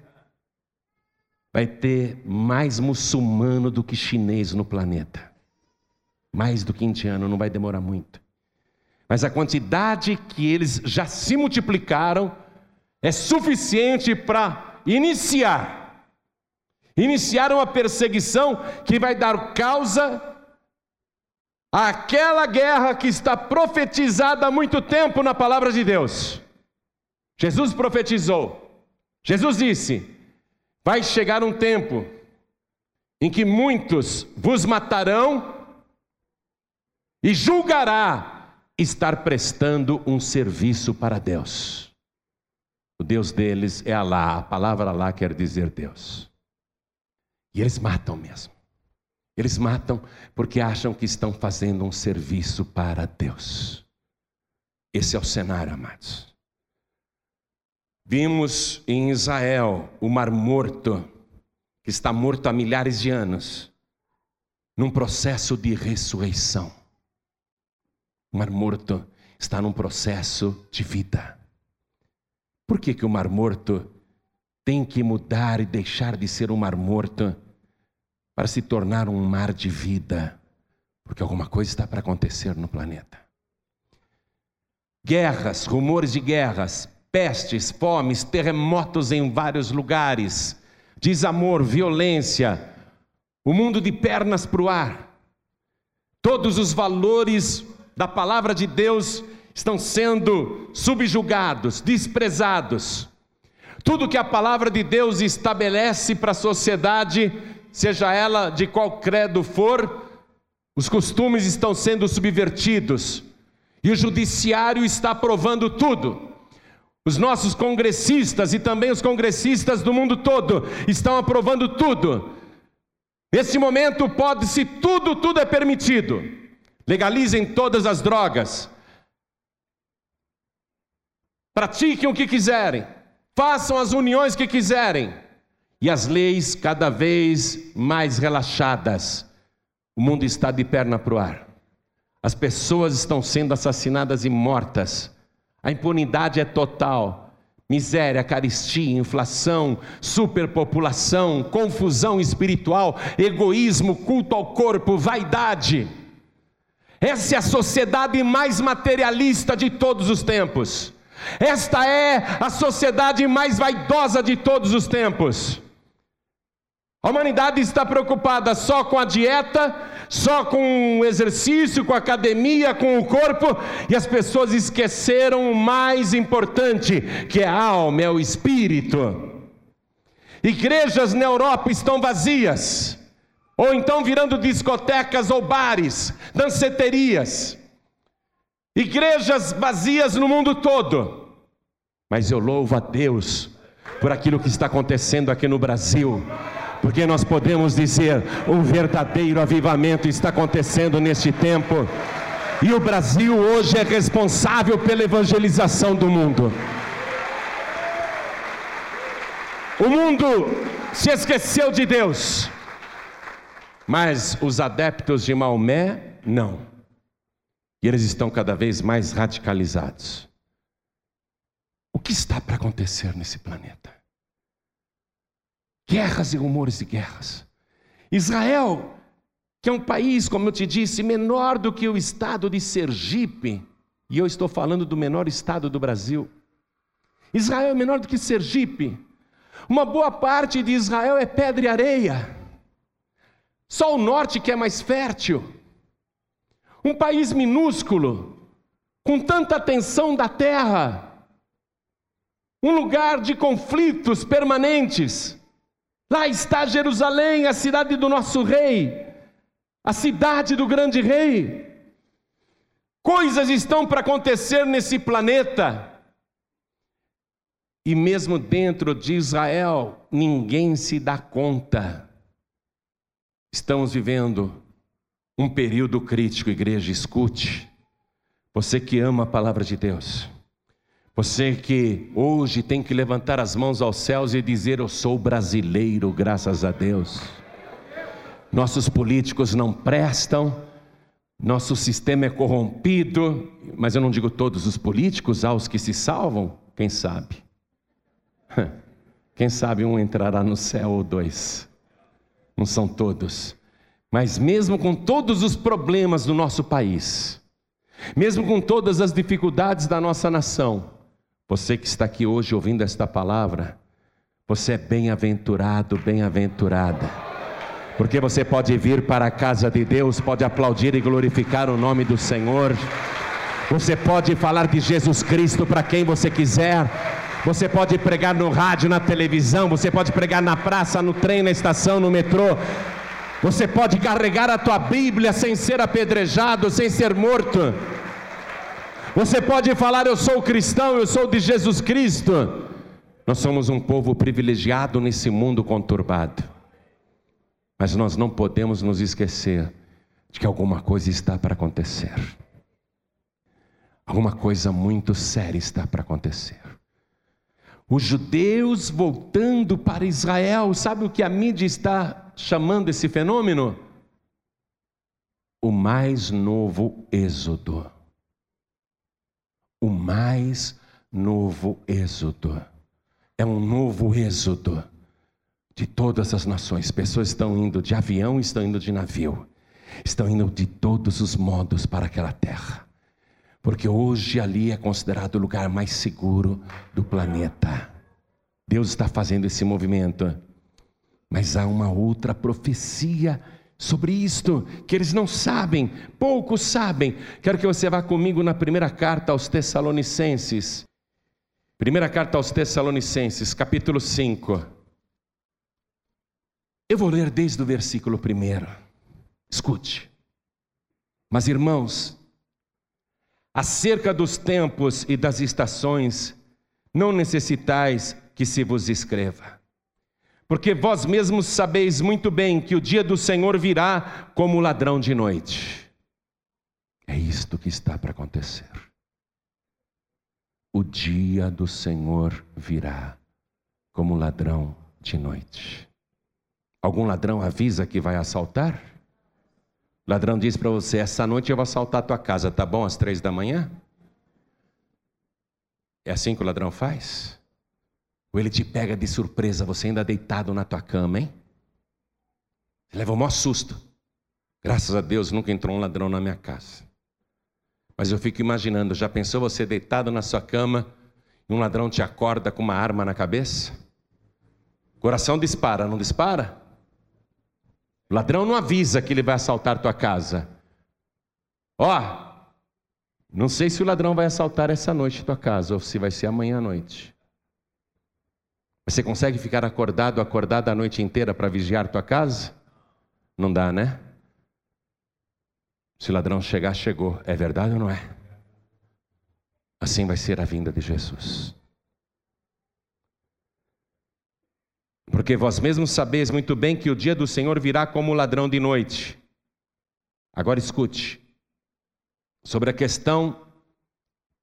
Vai ter mais muçulmano do que chinês no planeta. Mais do que indiano, não vai demorar muito. Mas a quantidade que eles já se multiplicaram é suficiente para iniciar iniciar uma perseguição que vai dar causa àquela guerra que está profetizada há muito tempo na palavra de Deus. Jesus profetizou. Jesus disse: Vai chegar um tempo em que muitos vos matarão e julgará estar prestando um serviço para Deus. O Deus deles é Alá, a palavra Alá quer dizer Deus. E eles matam mesmo. Eles matam porque acham que estão fazendo um serviço para Deus. Esse é o cenário, amados. Vimos em Israel o Mar Morto, que está morto há milhares de anos, num processo de ressurreição. O Mar Morto está num processo de vida. Por que, que o Mar Morto tem que mudar e deixar de ser um Mar Morto para se tornar um mar de vida? Porque alguma coisa está para acontecer no planeta. Guerras, rumores de guerras, pestes, fomes, terremotos em vários lugares, desamor, violência, o mundo de pernas para o ar. Todos os valores da palavra de Deus estão sendo subjugados, desprezados. Tudo que a palavra de Deus estabelece para a sociedade, seja ela de qual credo for, os costumes estão sendo subvertidos e o judiciário está aprovando tudo. Os nossos congressistas e também os congressistas do mundo todo estão aprovando tudo. Nesse momento pode-se tudo, tudo é permitido. Legalizem todas as drogas. Pratiquem o que quiserem. Façam as uniões que quiserem. E as leis cada vez mais relaxadas. O mundo está de perna para o ar. As pessoas estão sendo assassinadas e mortas a impunidade é total. Miséria, caristia, inflação, superpopulação, confusão espiritual, egoísmo, culto ao corpo, vaidade. Essa é a sociedade mais materialista de todos os tempos. Esta é a sociedade mais vaidosa de todos os tempos. A humanidade está preocupada só com a dieta, só com exercício, com academia, com o corpo, e as pessoas esqueceram o mais importante, que é a alma, é o espírito. Igrejas na Europa estão vazias, ou então virando discotecas ou bares, danceterias. Igrejas vazias no mundo todo. Mas eu louvo a Deus por aquilo que está acontecendo aqui no Brasil porque nós podemos dizer: um verdadeiro avivamento está acontecendo neste tempo, e o Brasil hoje é responsável pela evangelização do mundo. O mundo se esqueceu de Deus, mas os adeptos de Maomé não, e eles estão cada vez mais radicalizados. O que está para acontecer nesse planeta? Guerras e rumores de guerras. Israel, que é um país, como eu te disse, menor do que o estado de Sergipe, e eu estou falando do menor estado do Brasil. Israel é menor do que Sergipe. Uma boa parte de Israel é pedra e areia. Só o norte que é mais fértil. Um país minúsculo, com tanta tensão da terra. Um lugar de conflitos permanentes. Lá está Jerusalém, a cidade do nosso rei, a cidade do grande rei. Coisas estão para acontecer nesse planeta. E mesmo dentro de Israel, ninguém se dá conta. Estamos vivendo um período crítico, igreja, escute. Você que ama a palavra de Deus. Você que hoje tem que levantar as mãos aos céus e dizer: Eu sou brasileiro, graças a Deus. Nossos políticos não prestam, nosso sistema é corrompido, mas eu não digo todos os políticos, há os que se salvam, quem sabe? [laughs] Quem sabe um entrará no céu ou dois, não são todos. Mas mesmo com todos os problemas do nosso país, mesmo com todas as dificuldades da nossa nação, você que está aqui hoje ouvindo esta palavra, você é bem-aventurado, bem-aventurada. Porque você pode vir para a casa de Deus, pode aplaudir e glorificar o nome do Senhor. Você pode falar de Jesus Cristo para quem você quiser. Você pode pregar no rádio, na televisão, você pode pregar na praça, no trem, na estação, no metrô. Você pode carregar a tua Bíblia sem ser apedrejado, sem ser morto. Você pode falar, eu sou cristão, eu sou de Jesus Cristo. Nós somos um povo privilegiado nesse mundo conturbado. Mas nós não podemos nos esquecer de que alguma coisa está para acontecer. Alguma coisa muito séria está para acontecer. Os judeus voltando para Israel, sabe o que a mídia está chamando esse fenômeno? O mais novo êxodo o mais novo êxodo. É um novo êxodo de todas as nações. Pessoas estão indo de avião, estão indo de navio, estão indo de todos os modos para aquela terra. Porque hoje ali é considerado o lugar mais seguro do planeta. Deus está fazendo esse movimento. Mas há uma outra profecia sobre isto, que eles não sabem, poucos sabem. Quero que você vá comigo na primeira carta aos Tessalonicenses. Primeira carta aos Tessalonicenses, capítulo 5. Eu vou ler desde o versículo 1. Escute. Mas, irmãos, acerca dos tempos e das estações, não necessitais que se vos escreva. Porque vós mesmos sabeis muito bem que o dia do Senhor virá como ladrão de noite. É isto que está para acontecer o dia do Senhor virá como ladrão de noite. Algum ladrão avisa que vai assaltar? Ladrão diz para você: essa noite eu vou assaltar a tua casa, tá bom? Às três da manhã? É assim que o ladrão faz? Ou ele te pega de surpresa, você ainda deitado na tua cama, hein? Você leva o maior susto. Graças a Deus nunca entrou um ladrão na minha casa. Mas eu fico imaginando, já pensou você deitado na sua cama e um ladrão te acorda com uma arma na cabeça? Coração dispara, não dispara? O ladrão não avisa que ele vai assaltar tua casa. Ó, oh, não sei se o ladrão vai assaltar essa noite tua casa ou se vai ser amanhã à noite. Você consegue ficar acordado, acordado a noite inteira para vigiar tua casa? Não dá, né? Se o ladrão chegar, chegou. É verdade ou não é? Assim vai ser a vinda de Jesus. Porque vós mesmos sabeis muito bem que o dia do Senhor virá como ladrão de noite. Agora escute. Sobre a questão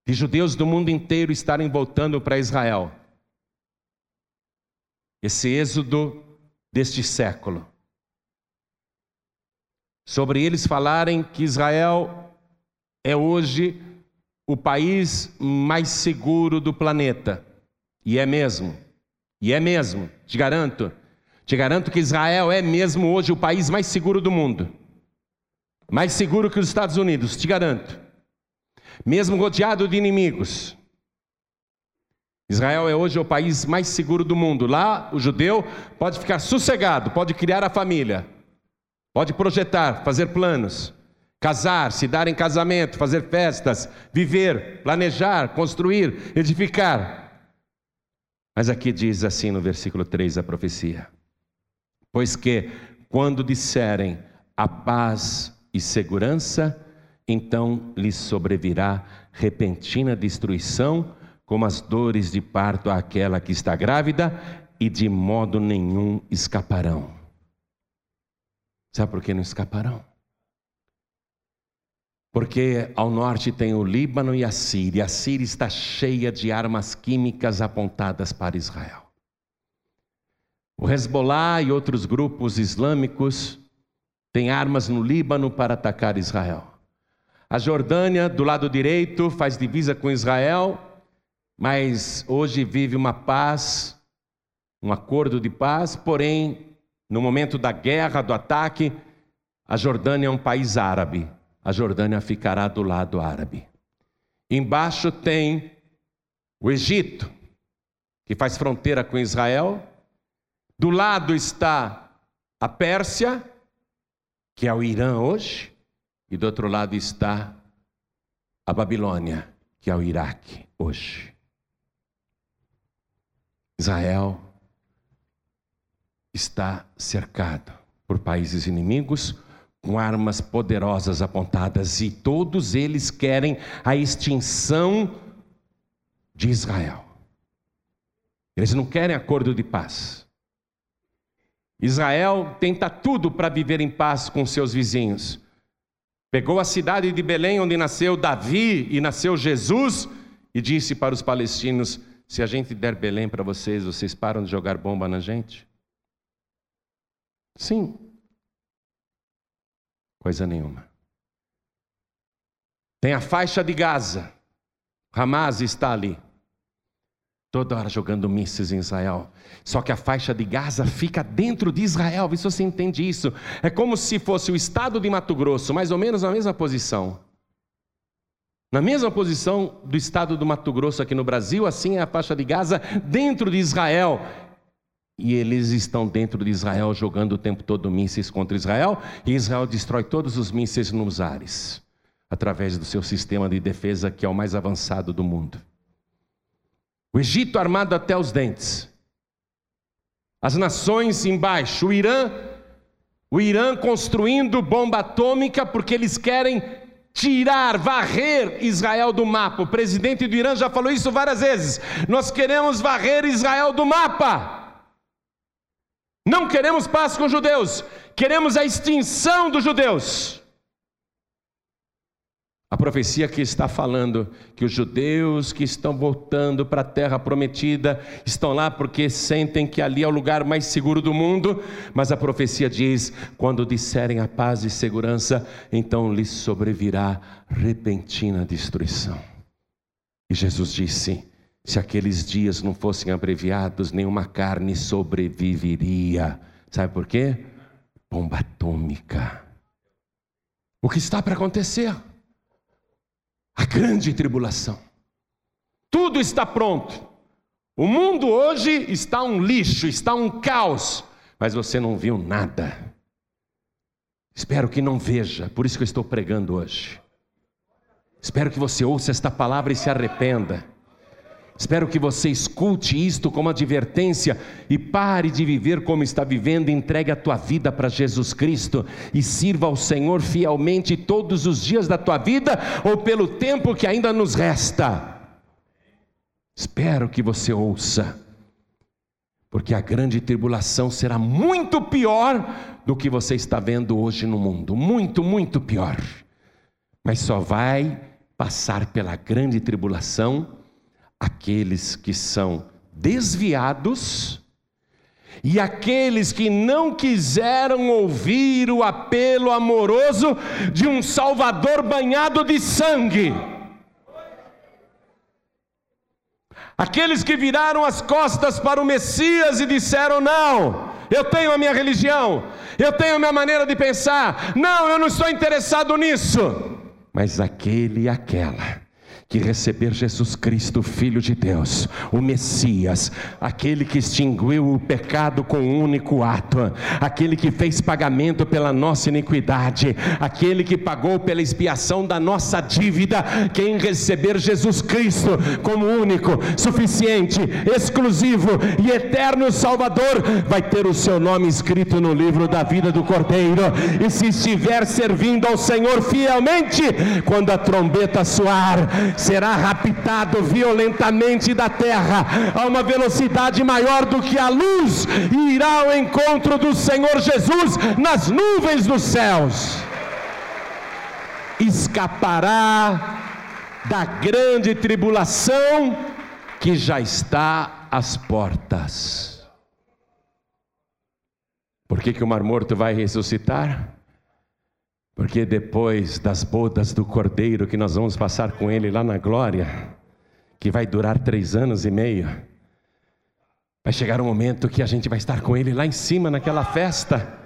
de judeus do mundo inteiro estarem voltando para Israel. Esse êxodo deste século sobre eles falarem que Israel é hoje o país mais seguro do planeta. E é mesmo. E é mesmo, te garanto. Te garanto que Israel é mesmo hoje o país mais seguro do mundo. Mais seguro que os Estados Unidos, te garanto. Mesmo rodeado de inimigos. Israel é hoje o país mais seguro do mundo. Lá, o judeu pode ficar sossegado, pode criar a família. Pode projetar, fazer planos, casar, se dar em casamento, fazer festas, viver, planejar, construir, edificar. Mas aqui diz assim no versículo 3 a profecia: Pois que, quando disserem a paz e segurança, então lhes sobrevirá repentina destruição, como as dores de parto àquela que está grávida, e de modo nenhum escaparão. Sabe por que não escaparão? Porque ao norte tem o Líbano e a Síria. A Síria está cheia de armas químicas apontadas para Israel. O Hezbollah e outros grupos islâmicos têm armas no Líbano para atacar Israel. A Jordânia, do lado direito, faz divisa com Israel, mas hoje vive uma paz, um acordo de paz, porém no momento da guerra, do ataque, a Jordânia é um país árabe. A Jordânia ficará do lado árabe. Embaixo tem o Egito, que faz fronteira com Israel. Do lado está a Pérsia, que é o Irã hoje. E do outro lado está a Babilônia, que é o Iraque hoje. Israel está cercado por países inimigos com armas poderosas apontadas e todos eles querem a extinção de Israel. Eles não querem acordo de paz. Israel tenta tudo para viver em paz com seus vizinhos. Pegou a cidade de Belém, onde nasceu Davi e nasceu Jesus, e disse para os palestinos: Se a gente der Belém para vocês, vocês param de jogar bomba na gente? Sim. Coisa nenhuma. Tem a faixa de Gaza. Hamas está ali. Toda hora jogando mísseis em Israel. Só que a faixa de Gaza fica dentro de Israel. Vê se você entende isso. É como se fosse o estado de Mato Grosso, mais ou menos na mesma posição. Na mesma posição do estado do Mato Grosso aqui no Brasil, assim é a faixa de Gaza dentro de Israel e eles estão dentro de Israel jogando o tempo todo mísseis contra Israel, e Israel destrói todos os mísseis nos ares, através do seu sistema de defesa que é o mais avançado do mundo. O Egito armado até os dentes. As nações embaixo, o Irã, o Irã construindo bomba atômica porque eles querem tirar, varrer Israel do mapa. O presidente do Irã já falou isso várias vezes. Nós queremos varrer Israel do mapa. Não queremos paz com os judeus, queremos a extinção dos judeus. A profecia que está falando que os judeus que estão voltando para a terra prometida estão lá porque sentem que ali é o lugar mais seguro do mundo, mas a profecia diz: quando disserem a paz e segurança, então lhes sobrevirá repentina destruição. E Jesus disse: se aqueles dias não fossem abreviados, nenhuma carne sobreviveria. Sabe por quê? Bomba atômica. O que está para acontecer? A grande tribulação. Tudo está pronto. O mundo hoje está um lixo, está um caos, mas você não viu nada. Espero que não veja, por isso que eu estou pregando hoje. Espero que você ouça esta palavra e se arrependa. Espero que você escute isto como advertência e pare de viver como está vivendo, entregue a tua vida para Jesus Cristo e sirva ao Senhor fielmente todos os dias da tua vida ou pelo tempo que ainda nos resta. Espero que você ouça, porque a grande tribulação será muito pior do que você está vendo hoje no mundo muito, muito pior. Mas só vai passar pela grande tribulação aqueles que são desviados e aqueles que não quiseram ouvir o apelo amoroso de um Salvador banhado de sangue. Aqueles que viraram as costas para o Messias e disseram: Não, eu tenho a minha religião, eu tenho a minha maneira de pensar, não, eu não estou interessado nisso. Mas aquele e aquela que receber Jesus Cristo, Filho de Deus, o Messias, aquele que extinguiu o pecado com um único ato, aquele que fez pagamento pela nossa iniquidade, aquele que pagou pela expiação da nossa dívida, quem receber Jesus Cristo como único, suficiente, exclusivo e eterno Salvador, vai ter o seu nome escrito no livro da vida do Cordeiro, e se estiver servindo ao Senhor fielmente, quando a trombeta soar, será raptado violentamente da terra a uma velocidade maior do que a luz e irá ao encontro do Senhor Jesus nas nuvens dos céus. Escapará da grande tribulação que já está às portas. Por que, que o Mar Morto vai ressuscitar? Porque depois das bodas do Cordeiro, que nós vamos passar com Ele lá na glória, que vai durar três anos e meio, vai chegar um momento que a gente vai estar com Ele lá em cima naquela festa.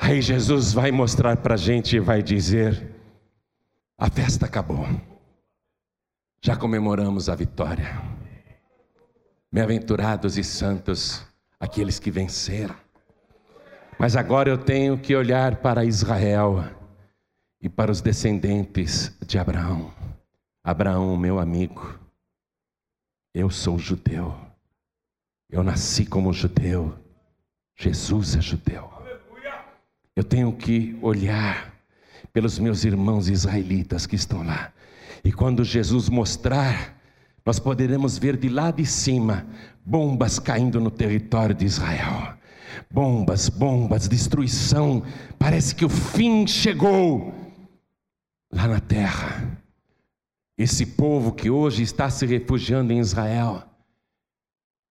Aí Jesus vai mostrar para a gente e vai dizer: a festa acabou, já comemoramos a vitória. Bem-aventurados e santos aqueles que venceram. Mas agora eu tenho que olhar para Israel e para os descendentes de Abraão. Abraão, meu amigo, eu sou judeu. Eu nasci como judeu. Jesus é judeu. Eu tenho que olhar pelos meus irmãos israelitas que estão lá. E quando Jesus mostrar, nós poderemos ver de lá de cima bombas caindo no território de Israel bombas, bombas, destruição. Parece que o fim chegou lá na terra. Esse povo que hoje está se refugiando em Israel,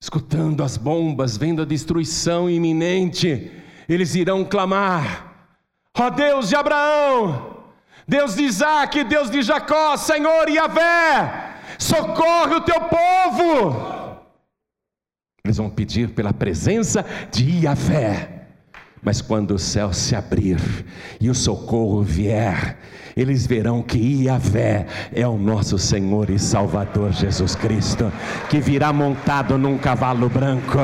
escutando as bombas, vendo a destruição iminente, eles irão clamar: Ó oh Deus de Abraão, Deus de Isaac, Deus de Jacó, Senhor Yahvé, socorre o teu povo. Eles vão pedir pela presença de Yahvé. Mas quando o céu se abrir e o socorro vier, eles verão que Iavé é o nosso Senhor e Salvador Jesus Cristo, que virá montado num cavalo branco,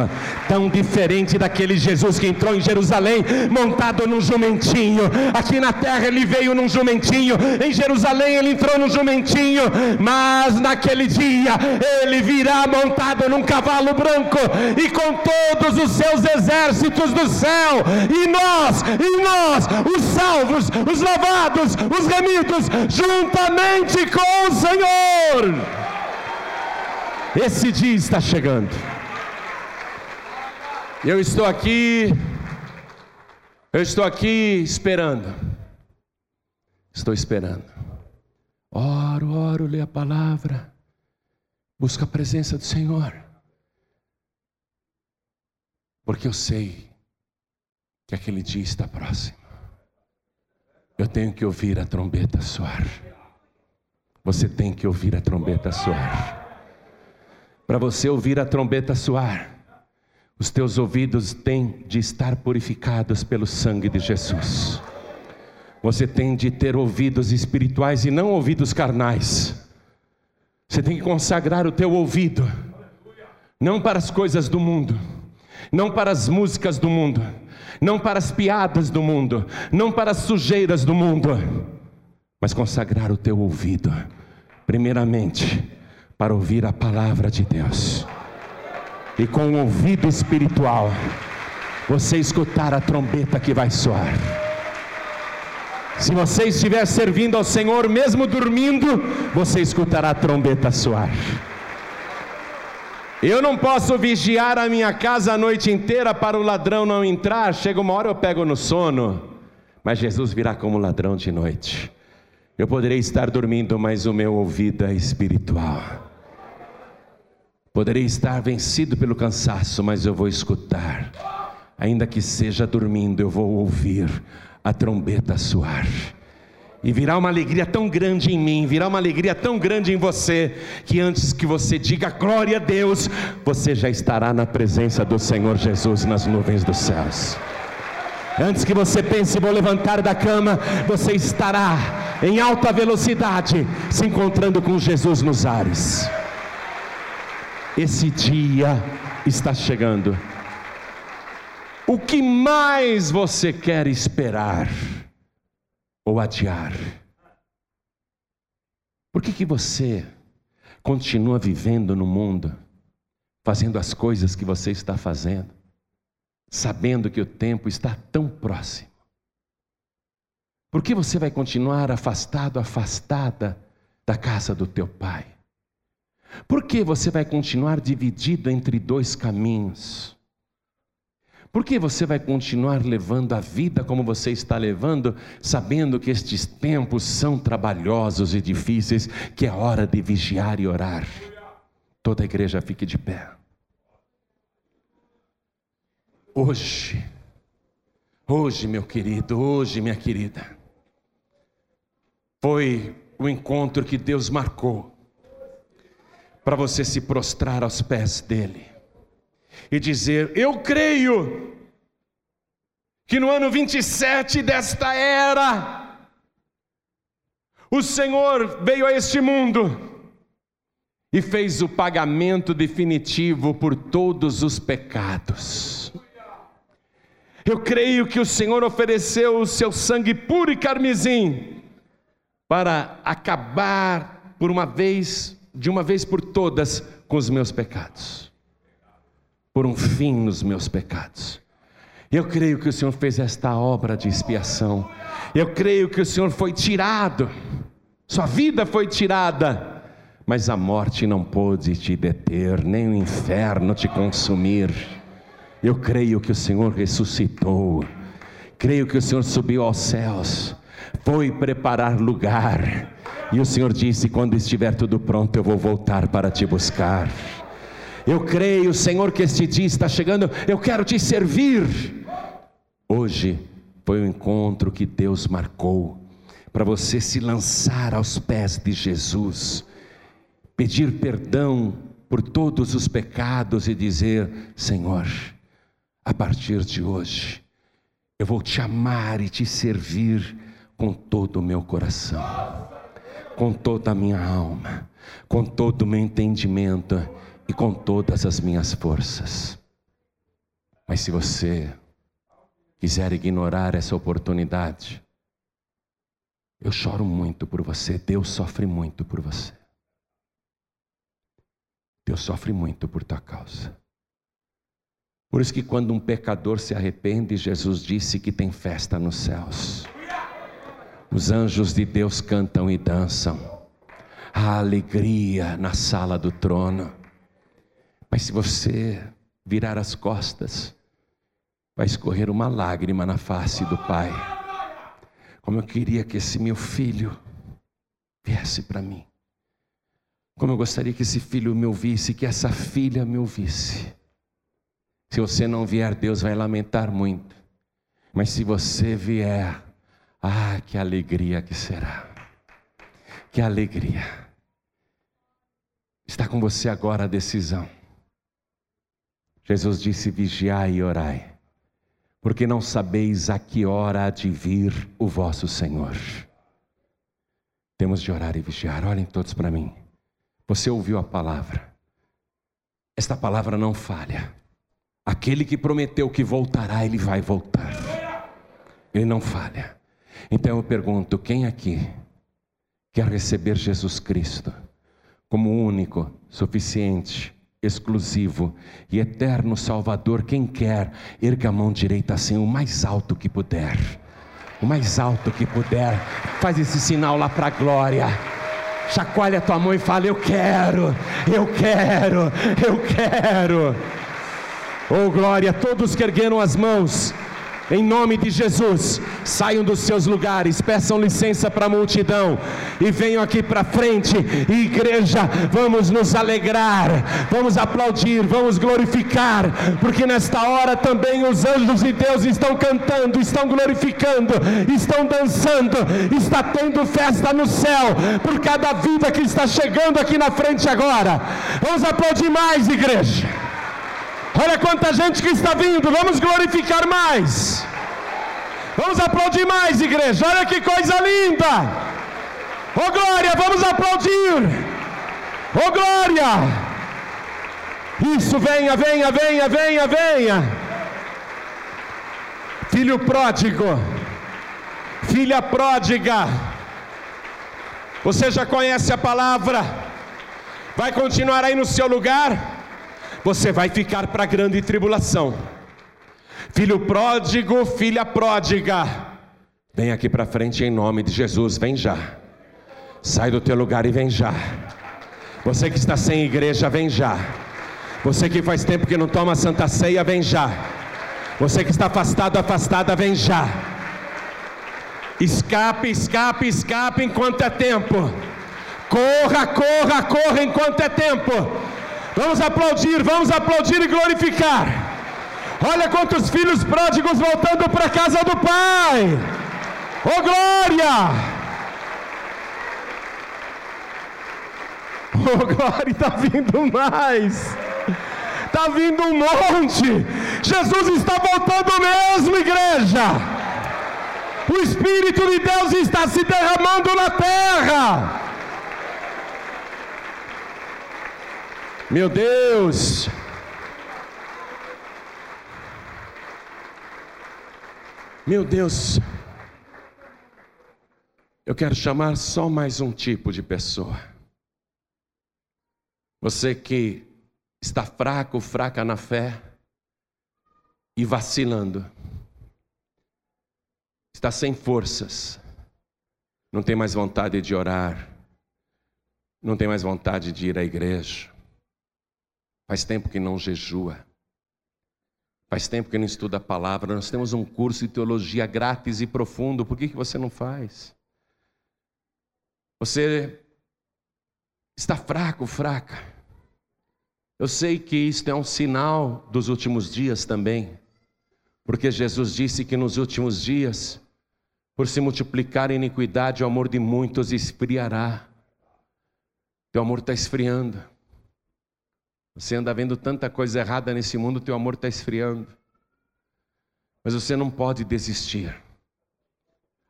tão diferente daquele Jesus que entrou em Jerusalém montado num jumentinho. Aqui na terra ele veio num jumentinho, em Jerusalém ele entrou num jumentinho, mas naquele dia ele virá montado num cavalo branco e com todos os seus exércitos do céu, e nós, e nós, os salvos, os lavados, os remidos, juntamente com o Senhor. Esse dia está chegando. Eu estou aqui, eu estou aqui esperando. Estou esperando. Oro, oro, lê a palavra. Busca a presença do Senhor. Porque eu sei que aquele dia está próximo. Eu tenho que ouvir a trombeta soar. Você tem que ouvir a trombeta soar. Para você ouvir a trombeta soar, os teus ouvidos têm de estar purificados pelo sangue de Jesus. Você tem de ter ouvidos espirituais e não ouvidos carnais. Você tem que consagrar o teu ouvido, não para as coisas do mundo, não para as músicas do mundo, não para as piadas do mundo, não para as sujeiras do mundo, mas consagrar o teu ouvido, primeiramente, para ouvir a palavra de Deus, e com o ouvido espiritual, você escutar a trombeta que vai soar. Se você estiver servindo ao Senhor, mesmo dormindo, você escutará a trombeta soar. Eu não posso vigiar a minha casa a noite inteira para o ladrão não entrar. Chega uma hora eu pego no sono, mas Jesus virá como ladrão de noite. Eu poderei estar dormindo, mas o meu ouvido é espiritual. Poderei estar vencido pelo cansaço, mas eu vou escutar. Ainda que seja dormindo, eu vou ouvir a trombeta soar. E virá uma alegria tão grande em mim, virá uma alegria tão grande em você, que antes que você diga glória a Deus, você já estará na presença do Senhor Jesus nas nuvens dos céus. Antes que você pense, vou levantar da cama, você estará em alta velocidade, se encontrando com Jesus nos ares. Esse dia está chegando. O que mais você quer esperar? Ou adiar? Por que, que você continua vivendo no mundo, fazendo as coisas que você está fazendo, sabendo que o tempo está tão próximo? Por que você vai continuar afastado, afastada da casa do teu pai? Por que você vai continuar dividido entre dois caminhos? Por que você vai continuar levando a vida como você está levando, sabendo que estes tempos são trabalhosos e difíceis, que é hora de vigiar e orar? Toda a igreja fique de pé. Hoje, hoje, meu querido, hoje, minha querida, foi o encontro que Deus marcou para você se prostrar aos pés dEle e dizer: Eu creio que no ano 27 desta era, o Senhor veio a este mundo e fez o pagamento definitivo por todos os pecados. Eu creio que o Senhor ofereceu o seu sangue puro e carmesim para acabar por uma vez, de uma vez por todas, com os meus pecados por um fim nos meus pecados. Eu creio que o Senhor fez esta obra de expiação. Eu creio que o Senhor foi tirado, sua vida foi tirada, mas a morte não pôde te deter, nem o inferno te consumir. Eu creio que o Senhor ressuscitou, creio que o Senhor subiu aos céus, foi preparar lugar, e o Senhor disse: quando estiver tudo pronto, eu vou voltar para te buscar. Eu creio, Senhor, que este dia está chegando. Eu quero te servir. Hoje foi o encontro que Deus marcou para você se lançar aos pés de Jesus, pedir perdão por todos os pecados e dizer: Senhor, a partir de hoje, eu vou te amar e te servir com todo o meu coração, com toda a minha alma, com todo o meu entendimento e com todas as minhas forças. Mas se você quiser ignorar essa oportunidade, eu choro muito por você, Deus sofre muito por você. Deus sofre muito por tua causa. Por isso que quando um pecador se arrepende, Jesus disse que tem festa nos céus. Os anjos de Deus cantam e dançam. Há alegria na sala do trono. Mas se você virar as costas, vai escorrer uma lágrima na face do Pai. Como eu queria que esse meu filho viesse para mim. Como eu gostaria que esse filho me ouvisse, que essa filha me ouvisse. Se você não vier, Deus vai lamentar muito. Mas se você vier, ah, que alegria que será. Que alegria. Está com você agora a decisão. Jesus disse: vigiai e orai, porque não sabeis a que hora há de vir o vosso Senhor. Temos de orar e vigiar. Olhem todos para mim. Você ouviu a palavra. Esta palavra não falha. Aquele que prometeu que voltará, ele vai voltar. Ele não falha. Então eu pergunto: quem aqui quer receber Jesus Cristo como único, suficiente, exclusivo e eterno Salvador? Quem quer, erga a mão direita assim, o mais alto que puder. O mais alto que puder. Faz esse sinal lá para a glória. Chacoalha tua mão e fala: Eu quero, eu quero, eu quero. Oh glória, todos que ergueram as mãos, em nome de Jesus, saiam dos seus lugares, peçam licença para a multidão e venham aqui para frente. igreja, vamos nos alegrar, vamos aplaudir, vamos glorificar, porque nesta hora também os anjos de Deus estão cantando, estão glorificando, estão dançando, está tendo festa no céu por cada vida que está chegando aqui na frente agora. Vamos aplaudir mais, igreja. Olha quanta gente que está vindo, vamos glorificar mais. Vamos aplaudir mais, igreja. Olha que coisa linda. Oh glória, vamos aplaudir. Oh glória. Isso, venha, venha, venha, venha, venha. Filho pródigo, filha pródiga. Você já conhece a palavra? Vai continuar aí no seu lugar? Você vai ficar para a grande tribulação. Filho pródigo, filha pródiga, vem aqui para frente em nome de Jesus, vem já. Sai do teu lugar e vem já. Você que está sem igreja, vem já. Você que faz tempo que não toma santa ceia, vem já. Você que está afastado, afastada, vem já. Escape, escape, escape enquanto é tempo. Corra, corra, corra enquanto é tempo. Vamos aplaudir, vamos aplaudir e glorificar. Olha quantos filhos pródigos voltando para a casa do Pai. Oh glória! Oh glória, está vindo mais. Está vindo um monte. Jesus está voltando mesmo, igreja. O Espírito de Deus está se derramando na terra. Meu Deus! Meu Deus! Eu quero chamar só mais um tipo de pessoa. Você que está fraco, fraca na fé e vacilando, está sem forças, não tem mais vontade de orar, não tem mais vontade de ir à igreja, Faz tempo que não jejua. Faz tempo que não estuda a palavra. Nós temos um curso de teologia grátis e profundo. Por que, que você não faz? Você está fraco, fraca. Eu sei que isto é um sinal dos últimos dias também. Porque Jesus disse que nos últimos dias, por se multiplicar a iniquidade, o amor de muitos esfriará. Teu amor está esfriando. Você anda vendo tanta coisa errada nesse mundo, teu amor está esfriando. Mas você não pode desistir.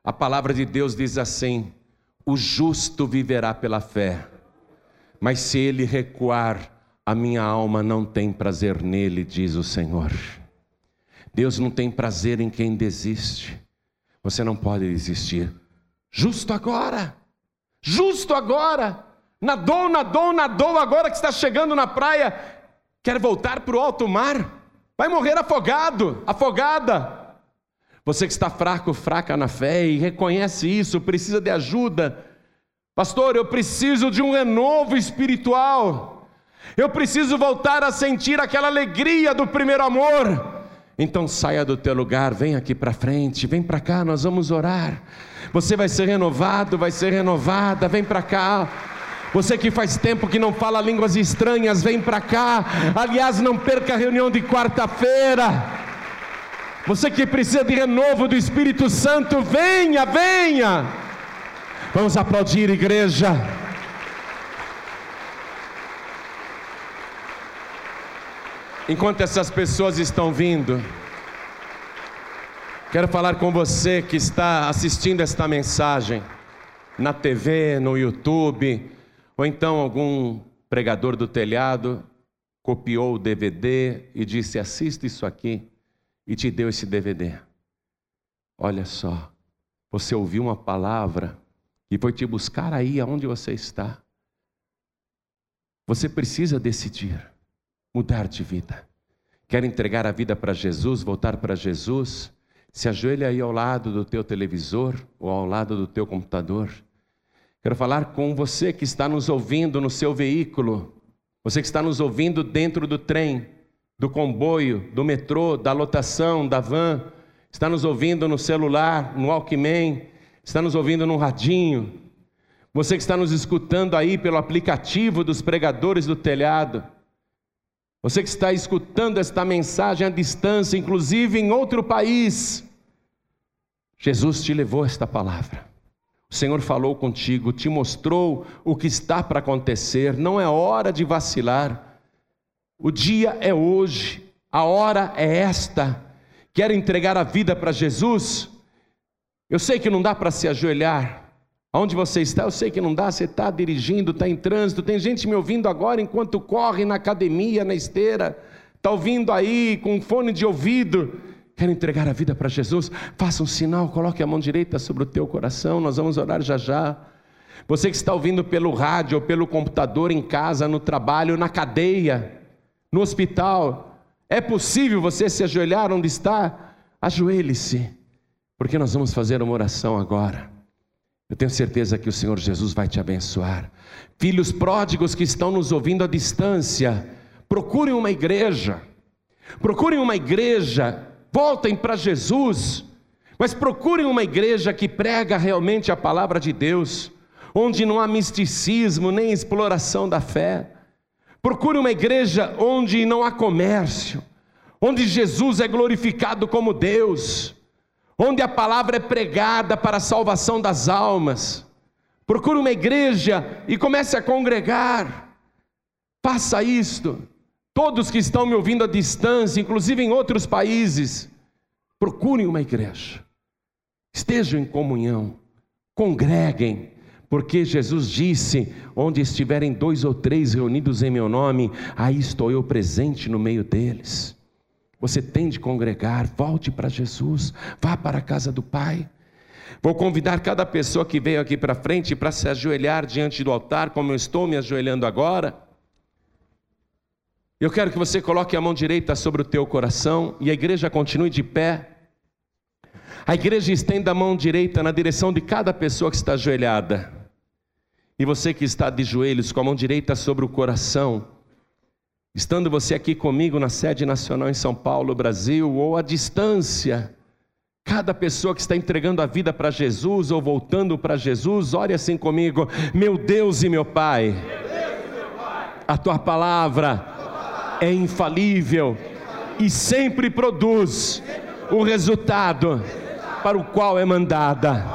A palavra de Deus diz assim: o justo viverá pela fé, mas se ele recuar, a minha alma não tem prazer nele, diz o Senhor. Deus não tem prazer em quem desiste. Você não pode desistir. Justo agora, justo agora, nadou, nadou, nadou, agora que está chegando na praia, quer voltar para o alto mar, vai morrer afogado, afogada. Você que está fraco, fraca na fé e reconhece isso, precisa de ajuda. Pastor, eu preciso de um renovo espiritual. Eu preciso voltar a sentir aquela alegria do primeiro amor. Então saia do teu lugar, vem aqui para frente, vem para cá, nós vamos orar. Você vai ser renovado, vai ser renovada, vem para cá. Você que faz tempo que não fala línguas estranhas, vem para cá. Aliás, não perca a reunião de quarta-feira. Você que precisa de renovo do Espírito Santo, venha, venha. Vamos aplaudir, igreja. Enquanto essas pessoas estão vindo, quero falar com você que está assistindo esta mensagem na TV, no YouTube, ou então algum pregador do telhado copiou o DVD e disse: assista isso aqui e te deu esse DVD. Olha só, você ouviu uma palavra que foi te buscar aí aonde você está. Você precisa decidir mudar de vida. Quer entregar a vida para Jesus, voltar para Jesus? Se ajoelha aí ao lado do teu televisor ou ao lado do teu computador. Quero falar com você que está nos ouvindo no seu veículo, você que está nos ouvindo dentro do trem do comboio, do metrô, da lotação, da van, está nos ouvindo no celular, no Walkman, está nos ouvindo no radinho. Você que está nos escutando aí pelo aplicativo dos pregadores do telhado. Você que está escutando esta mensagem à distância, inclusive em outro país. Jesus te levou esta palavra. O Senhor falou contigo, te mostrou o que está para acontecer. Não é hora de vacilar. O dia é hoje, a hora é esta. Quer entregar a vida para Jesus? Eu sei que não dá para se ajoelhar. Onde você está, eu sei que não dá. Você está dirigindo, está em trânsito. Tem gente me ouvindo agora enquanto corre na academia, na esteira. Está ouvindo aí com fone de ouvido. Quer entregar a vida para Jesus? Faça um sinal, coloque a mão direita sobre o teu coração. Nós vamos orar já já. Você que está ouvindo pelo rádio pelo computador em casa, no trabalho, na cadeia no hospital. É possível você se ajoelhar onde está? Ajoelhe-se, porque nós vamos fazer uma oração agora. Eu tenho certeza que o Senhor Jesus vai te abençoar. Filhos pródigos que estão nos ouvindo à distância, procurem uma igreja, procurem uma igreja, voltem para Jesus, mas procurem uma igreja que prega realmente a palavra de Deus, onde não há misticismo nem exploração da fé Procure uma igreja onde não há comércio, onde Jesus é glorificado como Deus, onde a palavra é pregada para a salvação das almas. Procure uma igreja e comece a congregar. Faça isto. Todos que estão me ouvindo à distância, inclusive em outros países, procurem uma igreja. Estejam em comunhão, congreguem, porque Jesus disse: Onde estiverem dois ou três reunidos em meu nome, aí estou eu presente no meio deles. Você tem de congregar, volte para Jesus, vá para a casa do Pai. Vou convidar cada pessoa que veio aqui para frente para se ajoelhar diante do altar, como eu estou me ajoelhando agora. Eu quero que você coloque a mão direita sobre o teu coração e a igreja continue de pé. A igreja estenda a mão direita na direção de cada pessoa que está ajoelhada. E você que está de joelhos com a mão direita sobre o coração, estando você aqui comigo na sede nacional em São Paulo, Brasil, ou à distância, cada pessoa que está entregando a vida para Jesus ou voltando para Jesus, ore assim comigo: Meu Deus e meu Pai, a tua palavra é infalível e sempre produz o resultado para o qual é mandada,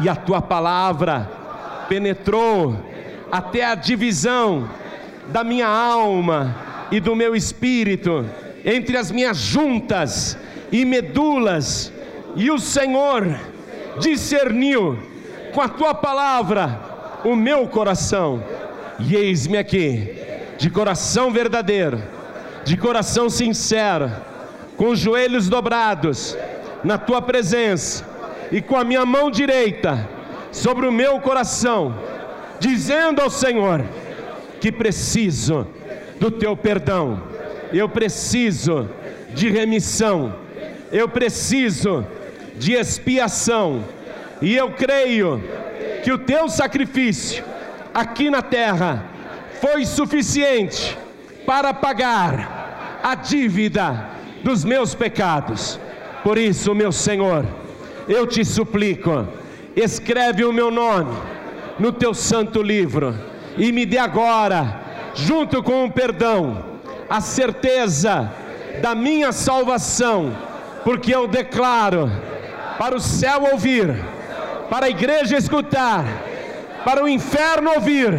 e a tua palavra penetrou até a divisão da minha alma e do meu espírito, entre as minhas juntas e medulas, e o Senhor discerniu com a tua palavra o meu coração. E eis-me aqui, de coração verdadeiro, de coração sincero, com os joelhos dobrados na tua presença e com a minha mão direita sobre o meu coração, dizendo ao Senhor que preciso do teu perdão, eu preciso de remissão, eu preciso de expiação, e eu creio que o teu sacrifício aqui na terra foi suficiente para pagar a dívida dos meus pecados. Por isso, meu Senhor, eu te suplico, escreve o meu nome no teu santo livro e me dê agora, junto com o perdão, a certeza da minha salvação, porque eu declaro para o céu ouvir, para a igreja escutar, para o inferno ouvir,